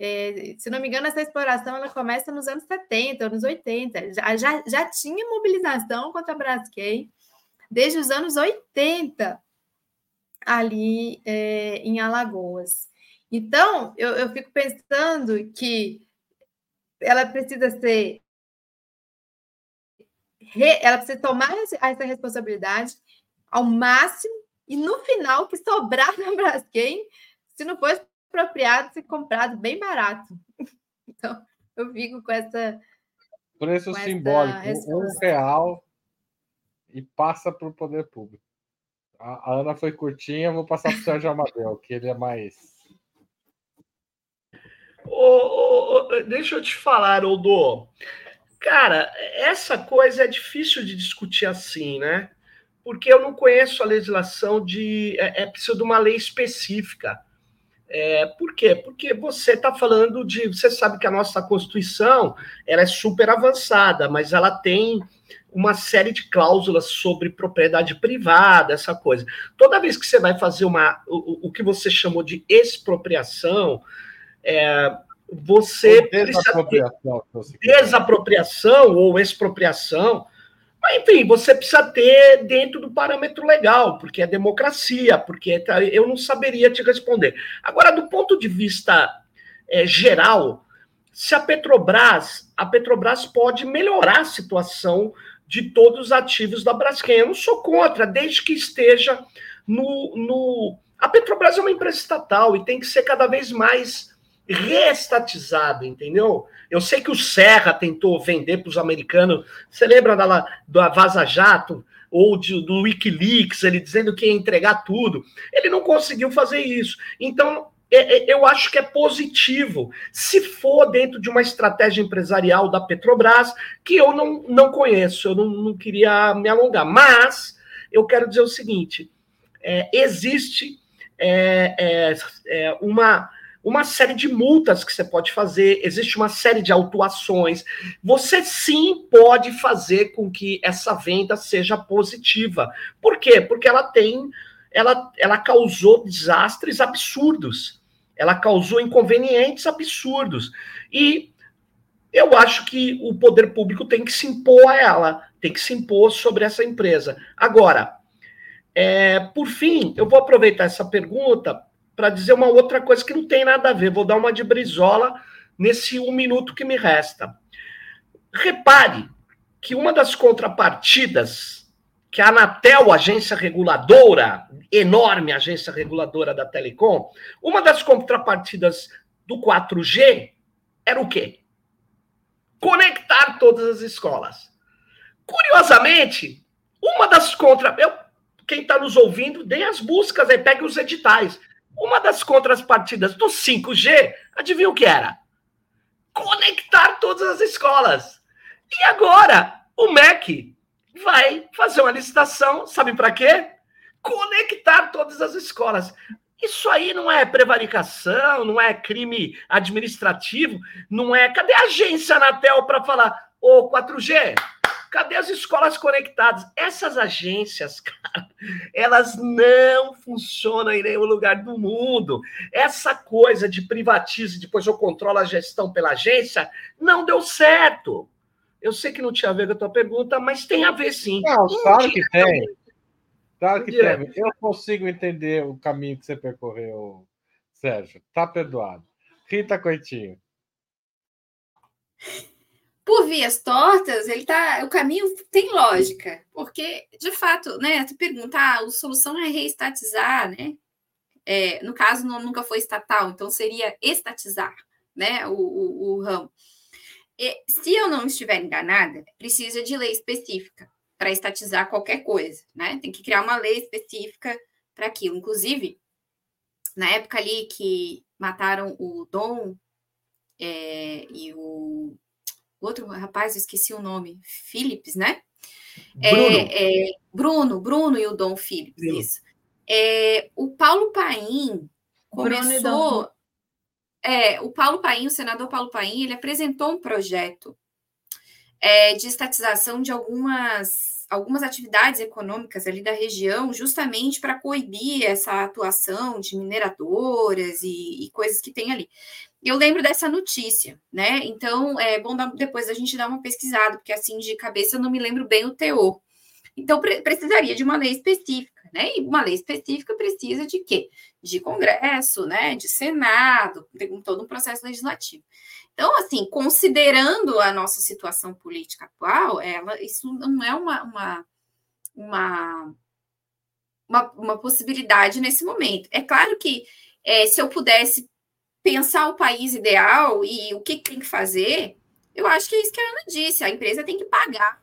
É, se não me engano, essa exploração ela começa nos anos 70, anos 80. Já, já, já tinha mobilização contra a Braskem desde os anos 80 ali é, em Alagoas. Então, eu, eu fico pensando que ela precisa ser. Ela precisa tomar essa responsabilidade ao máximo e no final que sobrar na Braskem, se não for apropriado ser comprado bem barato. <laughs> Então, eu fico com essa. Preço com simbólico, um real e passa para o poder público. A, a, Ana foi curtinha, vou passar para o Sérgio Amadeu, que ele é mais. Oh, oh, deixa eu te falar, Odô. Cara, essa coisa é difícil de discutir assim, né? Porque eu não conheço a legislação de. É, é preciso de uma lei específica. É, por quê? Porque você está falando de. Você sabe que a nossa Constituição ela é super avançada, mas ela tem uma série de cláusulas sobre propriedade privada, essa coisa. Toda vez que você vai fazer uma, o, o que você chamou de expropriação, é, você desapropriação, precisa ter desapropriação ou expropriação enfim, você precisa ter dentro do parâmetro legal, porque é democracia, porque tá, eu não saberia te responder. Agora, do ponto de vista é, geral, se a Petrobras, a Petrobras pode melhorar a situação de todos os ativos da Braskem. Eu não sou contra, desde que esteja no, no. A Petrobras é uma empresa estatal e tem que ser cada vez mais reestatizado, entendeu? Eu sei que o Serra tentou vender para os americanos. Você lembra da, da Vaza Jato ou de, do Wikileaks, ele dizendo que ia entregar tudo? Ele não conseguiu fazer isso. Então, é, é, eu acho que é positivo, se for dentro de uma estratégia empresarial da Petrobras, que eu não, não conheço, eu não, não queria me alongar. Mas eu quero dizer o seguinte: é, existe é, é, é uma uma série de multas que você pode fazer, existe uma série de autuações. Você sim pode fazer com que essa venda seja positiva. Por quê? Porque ela tem, ela, ela causou desastres absurdos. Ela causou inconvenientes absurdos. E eu acho que o poder público tem que se impor a ela, tem que se impor sobre essa empresa. Agora, é, por fim, eu vou aproveitar essa pergunta para dizer uma outra coisa que não tem nada a ver. Vou dar uma de brisola nesse um minuto que me resta. Repare que uma das contrapartidas que a Anatel, agência reguladora, enorme agência reguladora da Telecom, uma das contrapartidas do 4G era o quê? Conectar todas as escolas. Curiosamente, uma das contra. Eu, quem está nos ouvindo, dê as buscas aí, pegue os editais. Uma das contrapartidas do 5G, adivinha o que era? Conectar todas as escolas. E agora, o MEC, vai fazer uma licitação, sabe para quê? Conectar todas as escolas. Isso aí não é prevaricação, não é crime administrativo, não é. Cadê a agência Anatel para falar, ô 4G, cadê as escolas conectadas? Essas agências, <laughs> cara, elas não funcionam em nenhum lugar do mundo. Essa coisa de privatize, depois eu controlo a gestão pela agência, não deu certo. Eu sei que não tinha a ver com a tua pergunta, mas tem a ver sim. Não, claro que tem. Claro que tem. Eu consigo entender o caminho que você percorreu, Sérgio. Tá perdoado. Rita Coitinho. Por vias tortas, ele tá. O caminho tem lógica, porque, de fato, né? Tu pergunta, ah, a solução é reestatizar, né? É, no caso, não, nunca foi estatal, então seria estatizar né, o, o, o ramo. E, se eu não estiver enganada, precisa de lei específica para estatizar qualquer coisa, né? Tem que criar uma lei específica para aquilo. Inclusive, na época ali que mataram o Dom é, e o outro rapaz, eu esqueci o nome, Philips, né? É, Bruno. É, Bruno, Bruno e o Dom Philips, Bruno. isso. É, o Paulo Paim começou. É, o Paulo Paim, o senador Paulo Paim, ele apresentou um projeto é, de estatização de algumas, algumas atividades econômicas ali da região, justamente para coibir essa atuação de mineradoras e, e, coisas que tem ali. Eu lembro dessa notícia, né? Então é bom dar, depois a gente dar uma pesquisada, porque assim de cabeça eu não me lembro bem o teor. Então pre precisaria de uma lei específica, né? E uma lei específica precisa de quê? De Congresso, né? De Senado, tem todo um processo legislativo. Então, assim, considerando a nossa situação política atual, ela, isso não é uma, uma, uma, uma, uma possibilidade nesse momento. É claro que é, se eu pudesse pensar o país ideal e o que tem que fazer, eu acho que é isso que a Ana disse: a empresa tem que pagar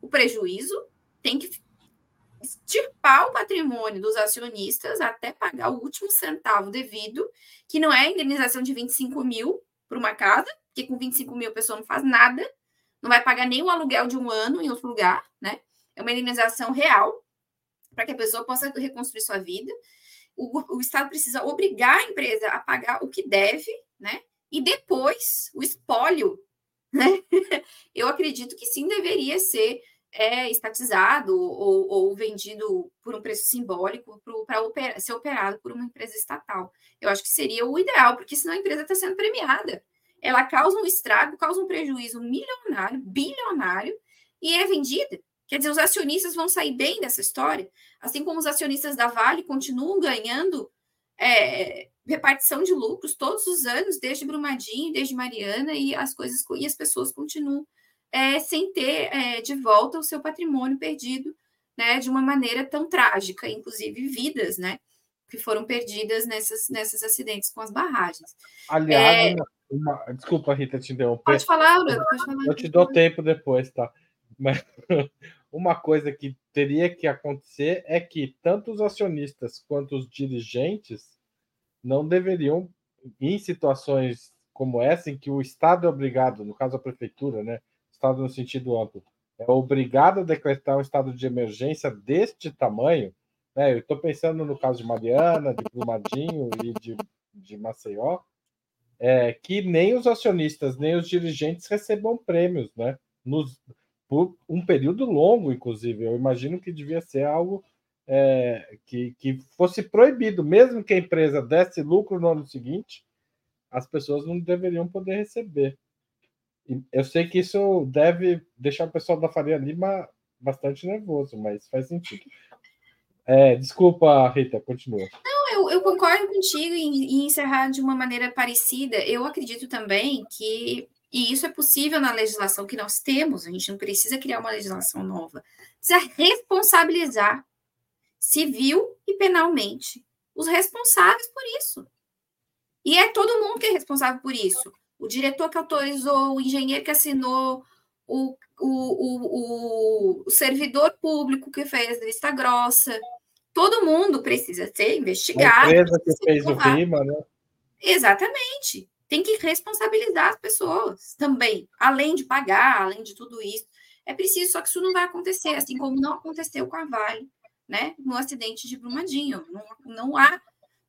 o prejuízo, tem que extirpar o patrimônio dos acionistas até pagar o último centavo devido, que não é a indenização de 25 mil para uma casa, porque com 25 mil a pessoa não faz nada, não vai pagar nem o aluguel de um ano em outro lugar, né? É uma indenização real para que a pessoa possa reconstruir sua vida. O, o Estado precisa obrigar a empresa a pagar o que deve, né? E depois o espólio, <laughs> né? Eu acredito que sim deveria ser é, estatizado ou, ou, vendido por um preço simbólico para ser operado por uma empresa estatal. Eu acho que seria o ideal, porque senão a empresa está sendo premiada. Ela causa um estrago, causa um prejuízo milionário, bilionário, e é vendida. Quer dizer, os acionistas vão sair bem dessa história, assim como os acionistas da Vale continuam ganhando é, repartição de lucros todos os anos, desde Brumadinho, desde Mariana, e as coisas e as pessoas continuam é, sem ter é, de volta o seu patrimônio perdido, né, de uma maneira tão trágica, inclusive vidas, né, que foram perdidas nessas, nesses acidentes com as barragens. Aliás, é... uma... desculpa, Rita, te interromper. Pode falar, Bruno, pode falar. Eu te dou tempo depois, tá? Mas uma coisa que teria que acontecer é que tanto os acionistas quanto os dirigentes não deveriam, em situações como essa, em que o Estado é obrigado, no caso a prefeitura, né? Estado no sentido amplo, é obrigado a decretar um estado de emergência deste tamanho, né? Eu estou pensando no caso de Mariana, de Brumadinho e de, de Maceió, é, que nem os acionistas, nem os dirigentes recebam prêmios, né? Nos, por um período longo, inclusive. Eu imagino que devia ser algo é, que, que fosse proibido, mesmo que a empresa desse lucro no ano seguinte, as pessoas não deveriam poder receber. Eu sei que isso deve deixar o pessoal da Faria Lima bastante nervoso, mas faz sentido. É, desculpa, Rita, continua. Não, eu, eu concordo contigo em, em, encerrar de uma maneira parecida. Eu acredito também que, e isso é possível na legislação que nós temos, a gente não precisa criar uma legislação nova, precisa responsabilizar civil e penalmente os responsáveis por isso. E é todo mundo que é responsável por isso. O diretor que autorizou, o engenheiro que assinou, o, o, o, o servidor público que fez a lista grossa. Todo mundo precisa ser investigado. A empresa que fez o RIMA, né? Exatamente. Tem que responsabilizar as pessoas também, além de pagar, além de tudo isso. É preciso, só que isso não vai acontecer, assim como não aconteceu com a Vale, né, no acidente de Brumadinho. Não, não há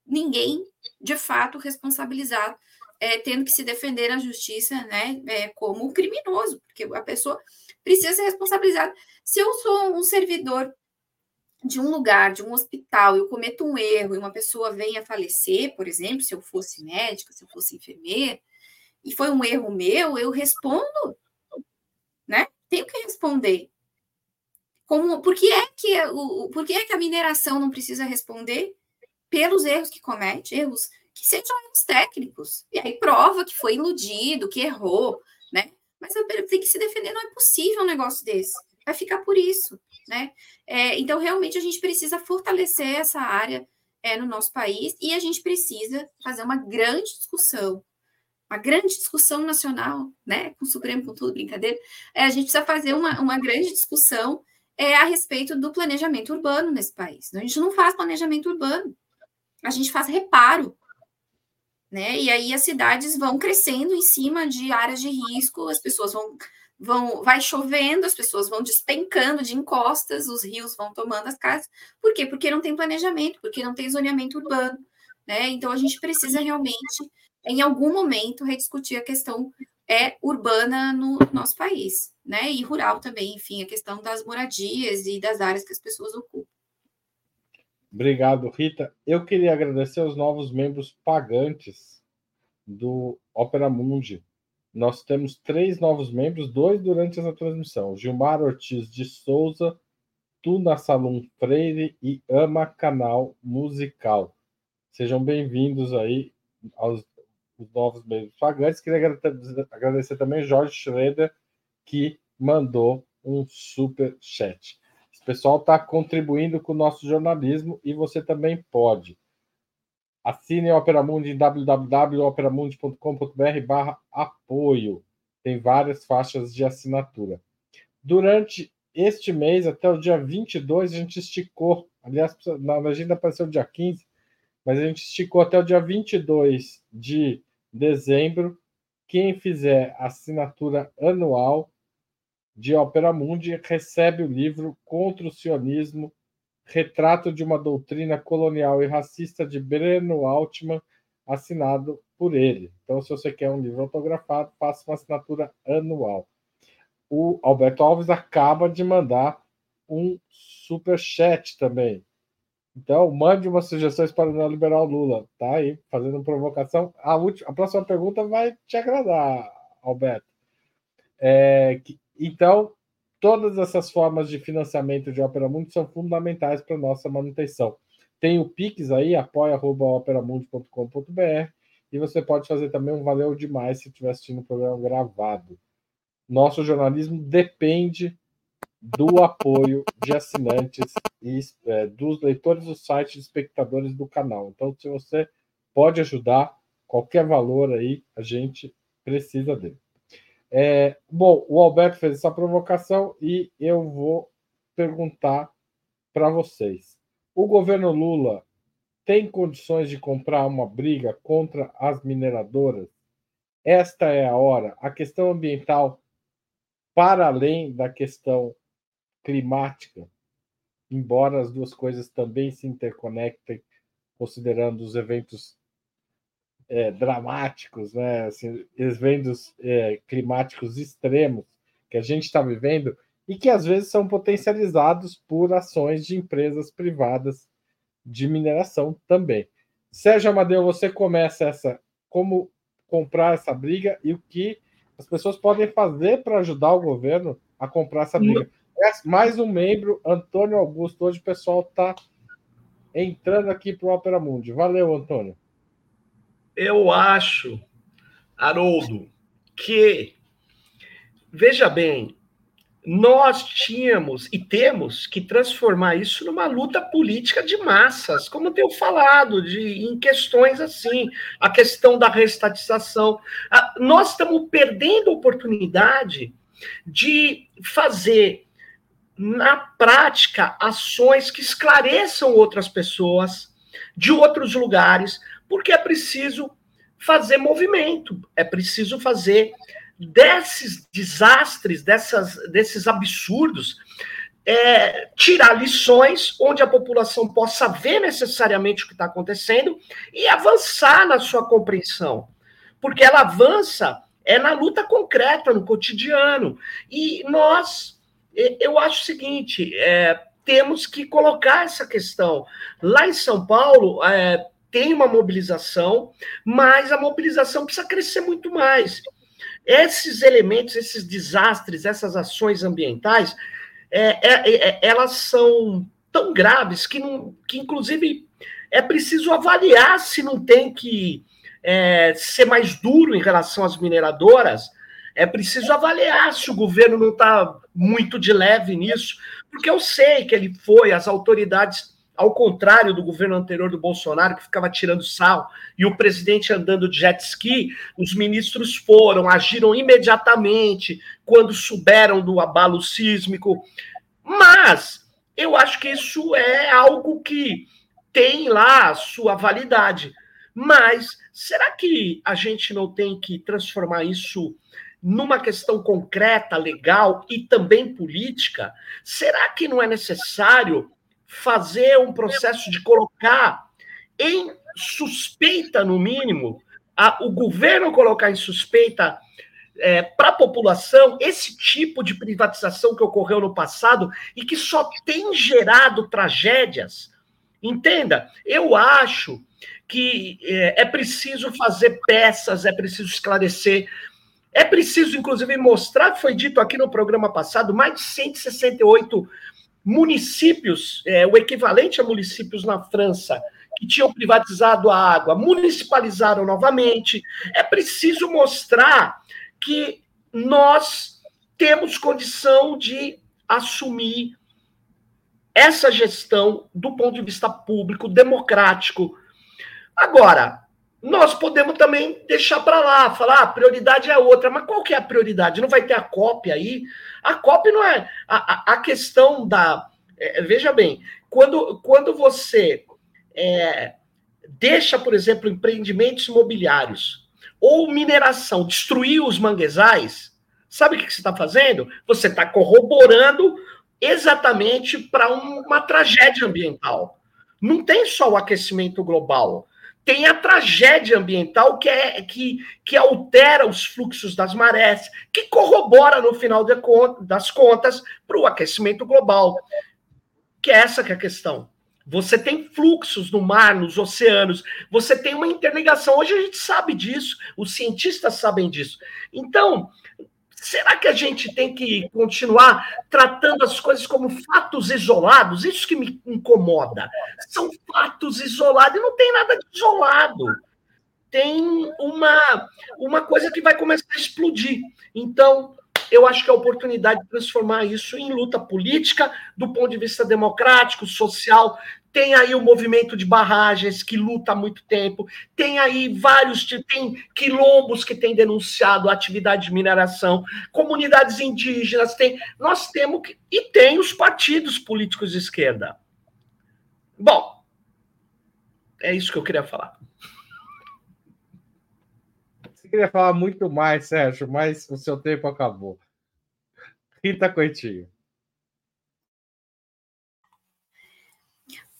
ninguém, de fato, responsabilizado, é, tendo que se defender na justiça, né, é, como criminoso, porque a pessoa precisa ser responsabilizada. Se eu sou um servidor de um lugar, de um hospital, eu cometo um erro e uma pessoa vem a falecer, por exemplo, se eu fosse médica, se eu fosse enfermeira, e foi um erro meu, eu respondo, né? Tenho que responder. Como, por que é que o, por que é que a mineração não precisa responder pelos erros que comete, erros que sejam erros técnicos? E aí prova que foi iludido, que errou, né? Mas tem que se defender, não é possível um negócio desse. Vai ficar por isso né? É, então, realmente, a gente precisa fortalecer essa área é, no nosso país e a gente precisa fazer uma grande discussão, uma grande discussão nacional, né? Com o Supremo, com tudo, brincadeira. É, a gente precisa fazer uma, uma grande discussão é, a respeito do planejamento urbano nesse país. A gente não faz planejamento urbano, a gente faz reparo. Né? E aí as cidades vão crescendo em cima de áreas de risco, as pessoas vão vão, vai chovendo, as pessoas vão despencando de encostas, os rios vão tomando as casas. Por quê? Porque não tem planejamento, porque não tem zoneamento urbano. Né? Então a gente precisa realmente, em algum momento, rediscutir a questão é urbana no nosso país, né? E rural também, enfim, a questão das moradias e das áreas que as pessoas ocupam. Obrigado, Rita. Eu queria agradecer aos novos membros pagantes do Opera Mundi. Nós temos três novos membros, dois durante essa transmissão: Gilmar Ortiz de Souza, Tuna Salum Freire e Ama Canal Musical. Sejam bem-vindos aí aos novos membros pagantes. Queria agradecer também Jorge Schroeder, que mandou um super chat. Esse pessoal está contribuindo com o nosso jornalismo e você também pode. Assine a Operamundi em www.operamundi.com.br barra apoio. Tem várias faixas de assinatura. Durante este mês, até o dia 22, a gente esticou. Aliás, na agenda apareceu dia 15, mas a gente esticou até o dia 22 de dezembro. Quem fizer assinatura anual de Opera Mundi recebe o livro Contra o Sionismo Retrato de uma doutrina colonial e racista de Breno Altman, assinado por ele. Então, se você quer um livro autografado, faça uma assinatura anual. O Alberto Alves acaba de mandar um super chat também. Então, mande umas sugestões para o neoliberal Lula. Tá aí, fazendo provocação. A, última, a próxima pergunta vai te agradar, Alberto. É, então, Todas essas formas de financiamento de Opera Mundi são fundamentais para a nossa manutenção. Tem o Pix aí, apoia.operamundi.com.br e você pode fazer também um valeu demais se estiver assistindo o programa gravado. Nosso jornalismo depende do apoio de assinantes e é, dos leitores do site, de espectadores do canal. Então, se você pode ajudar, qualquer valor aí, a gente precisa dele. É, bom, o Alberto fez essa provocação e eu vou perguntar para vocês. O governo Lula tem condições de comprar uma briga contra as mineradoras? Esta é a hora. A questão ambiental, para além da questão climática, embora as duas coisas também se interconectem, considerando os eventos é, dramáticos, né? Assim, eventos é, climáticos extremos que a gente está vivendo e que às vezes são potencializados por ações de empresas privadas de mineração também. Sérgio Amadeu, você começa essa como comprar essa briga e o que as pessoas podem fazer para ajudar o governo a comprar essa briga. Mais um membro, Antônio Augusto. Hoje o pessoal está entrando aqui para o Opera Mundi. Valeu, Antônio eu acho, Haroldo, que, veja bem, nós tínhamos e temos que transformar isso numa luta política de massas, como eu tenho falado, de, em questões assim, a questão da restatização. Nós estamos perdendo a oportunidade de fazer, na prática, ações que esclareçam outras pessoas de outros lugares, porque é preciso fazer movimento, é preciso fazer desses desastres, dessas, desses absurdos, é, tirar lições onde a população possa ver necessariamente o que está acontecendo e avançar na sua compreensão. Porque ela avança é na luta concreta, no cotidiano. E nós, eu acho o seguinte, é, temos que colocar essa questão. Lá em São Paulo, é, tem uma mobilização, mas a mobilização precisa crescer muito mais. Esses elementos, esses desastres, essas ações ambientais, é, é, é, elas são tão graves que, não, que, inclusive, é preciso avaliar se não tem que é, ser mais duro em relação às mineradoras. É preciso avaliar se o governo não está muito de leve nisso, porque eu sei que ele foi, as autoridades, ao contrário do governo anterior do Bolsonaro, que ficava tirando sal, e o presidente andando de jet ski, os ministros foram, agiram imediatamente quando souberam do abalo sísmico. Mas eu acho que isso é algo que tem lá a sua validade. Mas será que a gente não tem que transformar isso numa questão concreta, legal e também política? Será que não é necessário fazer um processo de colocar em suspeita, no mínimo, a, o governo colocar em suspeita é, para a população esse tipo de privatização que ocorreu no passado e que só tem gerado tragédias. Entenda, eu acho que é, é preciso fazer peças, é preciso esclarecer, é preciso, inclusive, mostrar, foi dito aqui no programa passado, mais de 168 municípios, é, o equivalente a municípios na França, que tinham privatizado a água, municipalizaram novamente. É preciso mostrar que nós temos condição de assumir essa gestão do ponto de vista público, democrático. Agora, nós podemos também deixar para lá, falar a ah, prioridade é outra, mas qual que é a prioridade? Não vai ter a COP aí? A COP não é a, a, a questão da. É, veja bem, quando, quando você é, deixa, por exemplo, empreendimentos imobiliários ou mineração destruir os manguezais, sabe o que você está fazendo? Você está corroborando exatamente para uma tragédia ambiental. Não tem só o aquecimento global tem a tragédia ambiental que, é, que, que altera os fluxos das marés, que corrobora, no final das contas, para o aquecimento global. Que é essa que é a questão. Você tem fluxos no mar, nos oceanos, você tem uma interligação. Hoje a gente sabe disso, os cientistas sabem disso. Então, Será que a gente tem que continuar tratando as coisas como fatos isolados? Isso que me incomoda. São fatos isolados e não tem nada de isolado. Tem uma, uma coisa que vai começar a explodir. Então, eu acho que é a oportunidade de transformar isso em luta política, do ponto de vista democrático, social, tem aí o movimento de barragens que luta há muito tempo, tem aí vários, tem quilombos que têm denunciado a atividade de mineração, comunidades indígenas, tem, nós temos que, e tem os partidos políticos de esquerda. Bom, é isso que eu queria falar. Queria falar muito mais, Sérgio, mas o seu tempo acabou. Rita Coitinho.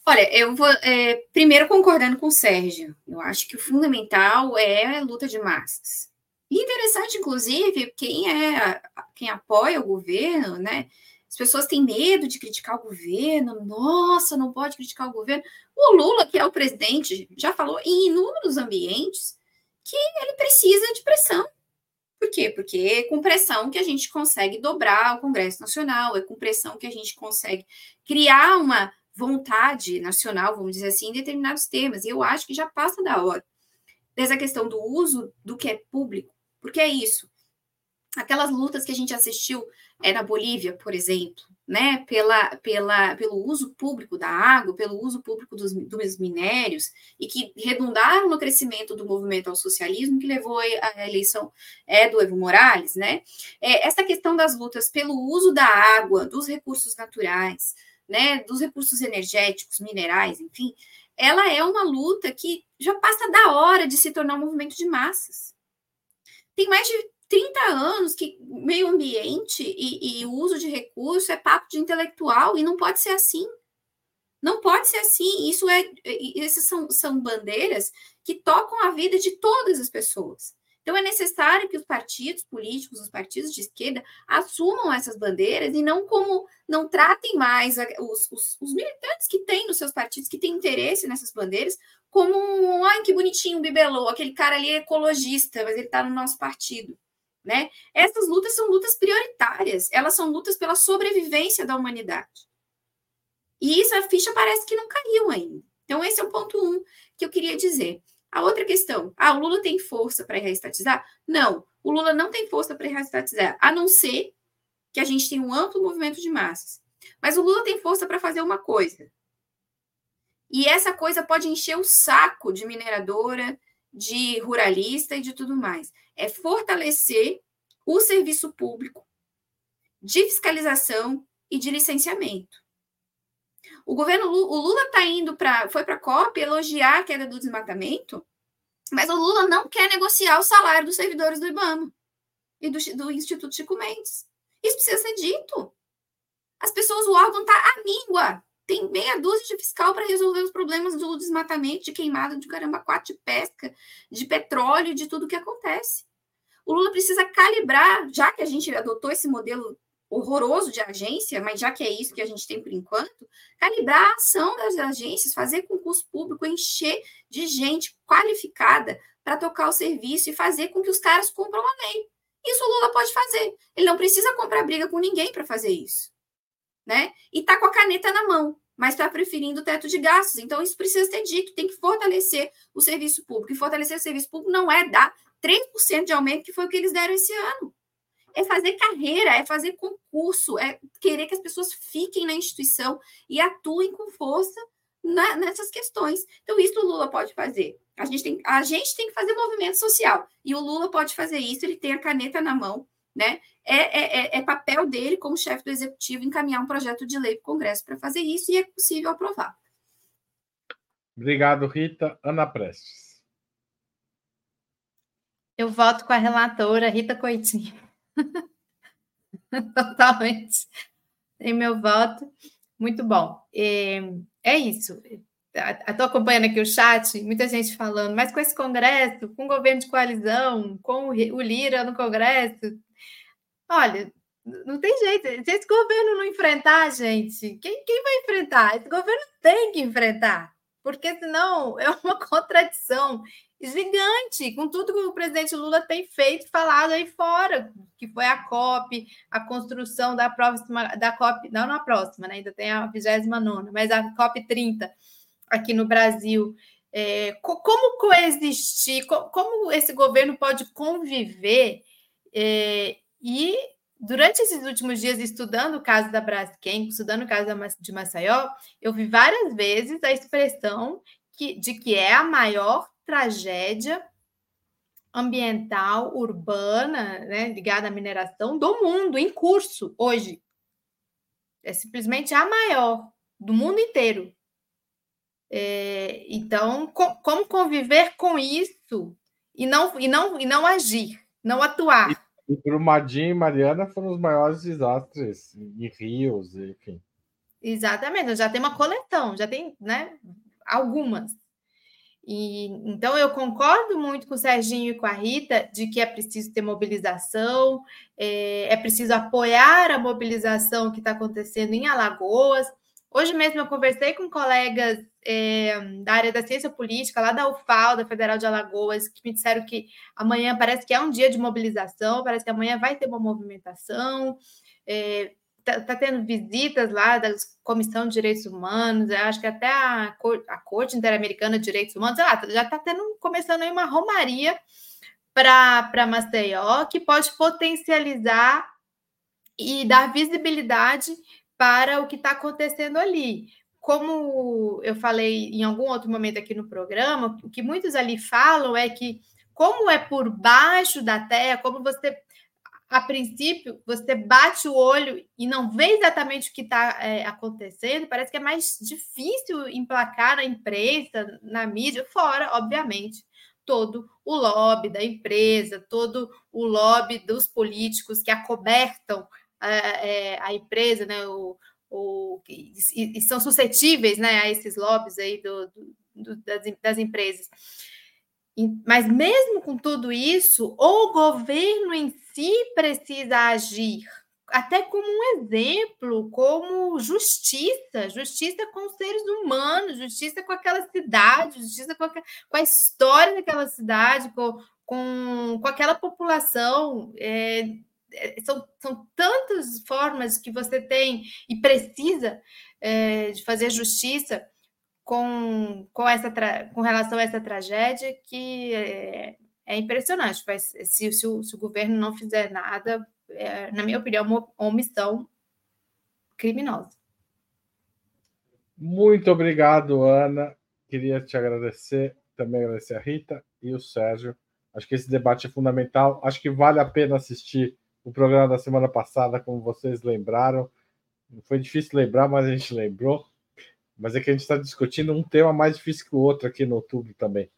Olha, eu vou é, primeiro concordando com o Sérgio. Eu acho que o fundamental é a luta de massas. E interessante, inclusive, quem é quem apoia o governo, né? As pessoas têm medo de criticar o governo. Nossa, não pode criticar o governo. O Lula, que é o presidente, já falou em inúmeros ambientes que ele precisa de pressão. Por quê? Porque é com pressão que a gente consegue dobrar o Congresso Nacional, é com pressão que a gente consegue criar uma vontade nacional, vamos dizer assim, em determinados temas. E eu acho que já passa da hora. Dessa questão do uso do que é público, porque é isso. Aquelas lutas que a gente assistiu é, na Bolívia, por exemplo, né, pela, pela, pelo uso público da água, pelo uso público dos, dos minérios, e que redundaram no crescimento do movimento ao socialismo, que levou à eleição é, do Evo Morales, né? É, essa questão das lutas pelo uso da água, dos recursos naturais, né, dos recursos energéticos, minerais, enfim, ela é uma luta que já passa da hora de se tornar um movimento de massas. Tem mais de 30 anos que meio ambiente e, e uso de recurso é papo de intelectual e não pode ser assim. Não pode ser assim. Isso é, essas são, são bandeiras que tocam a vida de todas as pessoas. Então, é necessário que os partidos políticos, os partidos de esquerda, assumam essas bandeiras e não como não tratem mais os, os, os militantes que têm nos seus partidos, que têm interesse nessas bandeiras, como um, ai, que bonitinho, um bibelô, aquele cara ali é ecologista, mas ele está no nosso partido. Né? Essas lutas são lutas prioritárias, elas são lutas pela sobrevivência da humanidade. E isso, a ficha parece que não caiu ainda. Então, esse é o ponto um que eu queria dizer. A outra questão, ah, o Lula tem força para reestatizar? Não, o Lula não tem força para reestatizar, a não ser que a gente tenha um amplo movimento de massas. Mas o Lula tem força para fazer uma coisa. E essa coisa pode encher o saco de mineradora, de ruralista e de tudo mais. É fortalecer o serviço público de fiscalização e de licenciamento. O governo o Lula está indo para foi para a COP elogiar a queda do desmatamento, mas o Lula não quer negociar o salário dos servidores do IBAMA e do, do Instituto Chico Mendes. Isso precisa ser dito. As pessoas, o órgão está à míngua. Tem meia dúzia de fiscal para resolver os problemas do desmatamento, de queimada de caramba, quatro, de pesca, de petróleo, de tudo que acontece. O Lula precisa calibrar, já que a gente adotou esse modelo horroroso de agência, mas já que é isso que a gente tem por enquanto, calibrar a ação das agências, fazer concurso público encher de gente qualificada para tocar o serviço e fazer com que os caras cumpram a lei. Isso o Lula pode fazer. Ele não precisa comprar briga com ninguém para fazer isso. Né? E tá com a caneta na mão, mas está preferindo o teto de gastos. Então, isso precisa ser dito, tem que fortalecer o serviço público. E fortalecer o serviço público não é dar 3% de aumento, que foi o que eles deram esse ano é fazer carreira, é fazer concurso, é querer que as pessoas fiquem na instituição e atuem com força na, nessas questões. Então, isso o Lula pode fazer. A gente, tem, a gente tem que fazer movimento social. E o Lula pode fazer isso, ele tem a caneta na mão, né? É, é, é, é papel dele, como chefe do executivo, encaminhar um projeto de lei para o Congresso para fazer isso e é possível aprovar. Obrigado, Rita. Ana Prestes. Eu voto com a relatora Rita Coitinho. <laughs> Totalmente. Tem meu voto. Muito bom. É, é isso. Estou acompanhando aqui o chat, muita gente falando, mas com esse Congresso, com o governo de coalizão, com o Lira no Congresso, olha, não tem jeito. Se esse governo não enfrentar, gente, quem, quem vai enfrentar? Esse governo tem que enfrentar, porque senão <laughs> é uma contradição gigante, com tudo que o presidente Lula tem feito, falado aí fora, que foi a COP, a construção da próxima, da COP, não na próxima, né? ainda tem a 29, mas a COP 30 aqui no Brasil. É, como coexistir, como esse governo pode conviver é, e durante esses últimos dias, estudando o caso da Braskem, estudando o caso de Maceió, eu vi várias vezes a expressão que, de que é a maior tragédia ambiental urbana, né, ligada à mineração do mundo em curso hoje. É simplesmente a maior do mundo inteiro. É, então, com, como conviver com isso e não, e não, e não agir, não atuar? E, Brumadinho e Mariana foram os maiores desastres em rios, enfim. Exatamente, já tem uma coleção, já tem né, algumas. E, então, eu concordo muito com o Serginho e com a Rita de que é preciso ter mobilização, é, é preciso apoiar a mobilização que está acontecendo em Alagoas. Hoje mesmo eu conversei com colegas é, da área da ciência política, lá da UFAL, da Federal de Alagoas, que me disseram que amanhã parece que é um dia de mobilização, parece que amanhã vai ter uma movimentação. É, está tá tendo visitas lá da Comissão de Direitos Humanos, acho que até a, a Corte Interamericana de Direitos Humanos, lá, já está tendo, começando aí uma romaria para Maceió, que pode potencializar e dar visibilidade para o que está acontecendo ali. Como eu falei em algum outro momento aqui no programa, o que muitos ali falam é que, como é por baixo da terra, como você a princípio, você bate o olho e não vê exatamente o que está é, acontecendo, parece que é mais difícil emplacar na imprensa, na mídia, fora, obviamente, todo o lobby da empresa, todo o lobby dos políticos que acobertam a, é, a empresa, né? O, o, e, e, são suscetíveis né, a esses lobbies aí do, do, das, das empresas. Mas mesmo com tudo isso, o governo em si precisa agir, até como um exemplo, como justiça, justiça com os seres humanos, justiça com aquela cidade, justiça com a, com a história daquela cidade, com, com, com aquela população. É são, são tantas formas que você tem e precisa é, de fazer justiça com, com, essa com relação a essa tragédia que é, é impressionante. Mas se, se, o, se, o, governo não fizer nada, é, na minha opinião, uma omissão criminosa. Muito obrigado, Ana. Queria te agradecer, também agradecer a Rita e o Sérgio. Acho que esse debate é fundamental. Acho que vale a pena assistir o programa da semana passada, como vocês lembraram. Foi difícil lembrar, mas a gente lembrou. Mas é que a gente está discutindo um tema mais difícil que o outro aqui no YouTube também.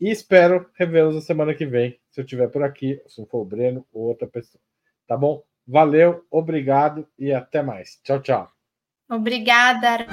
E espero revê-los na semana que vem, se eu estiver por aqui, se não for o Breno ou outra pessoa. Tá bom? Valeu, obrigado e até mais. Tchau, tchau. Obrigada.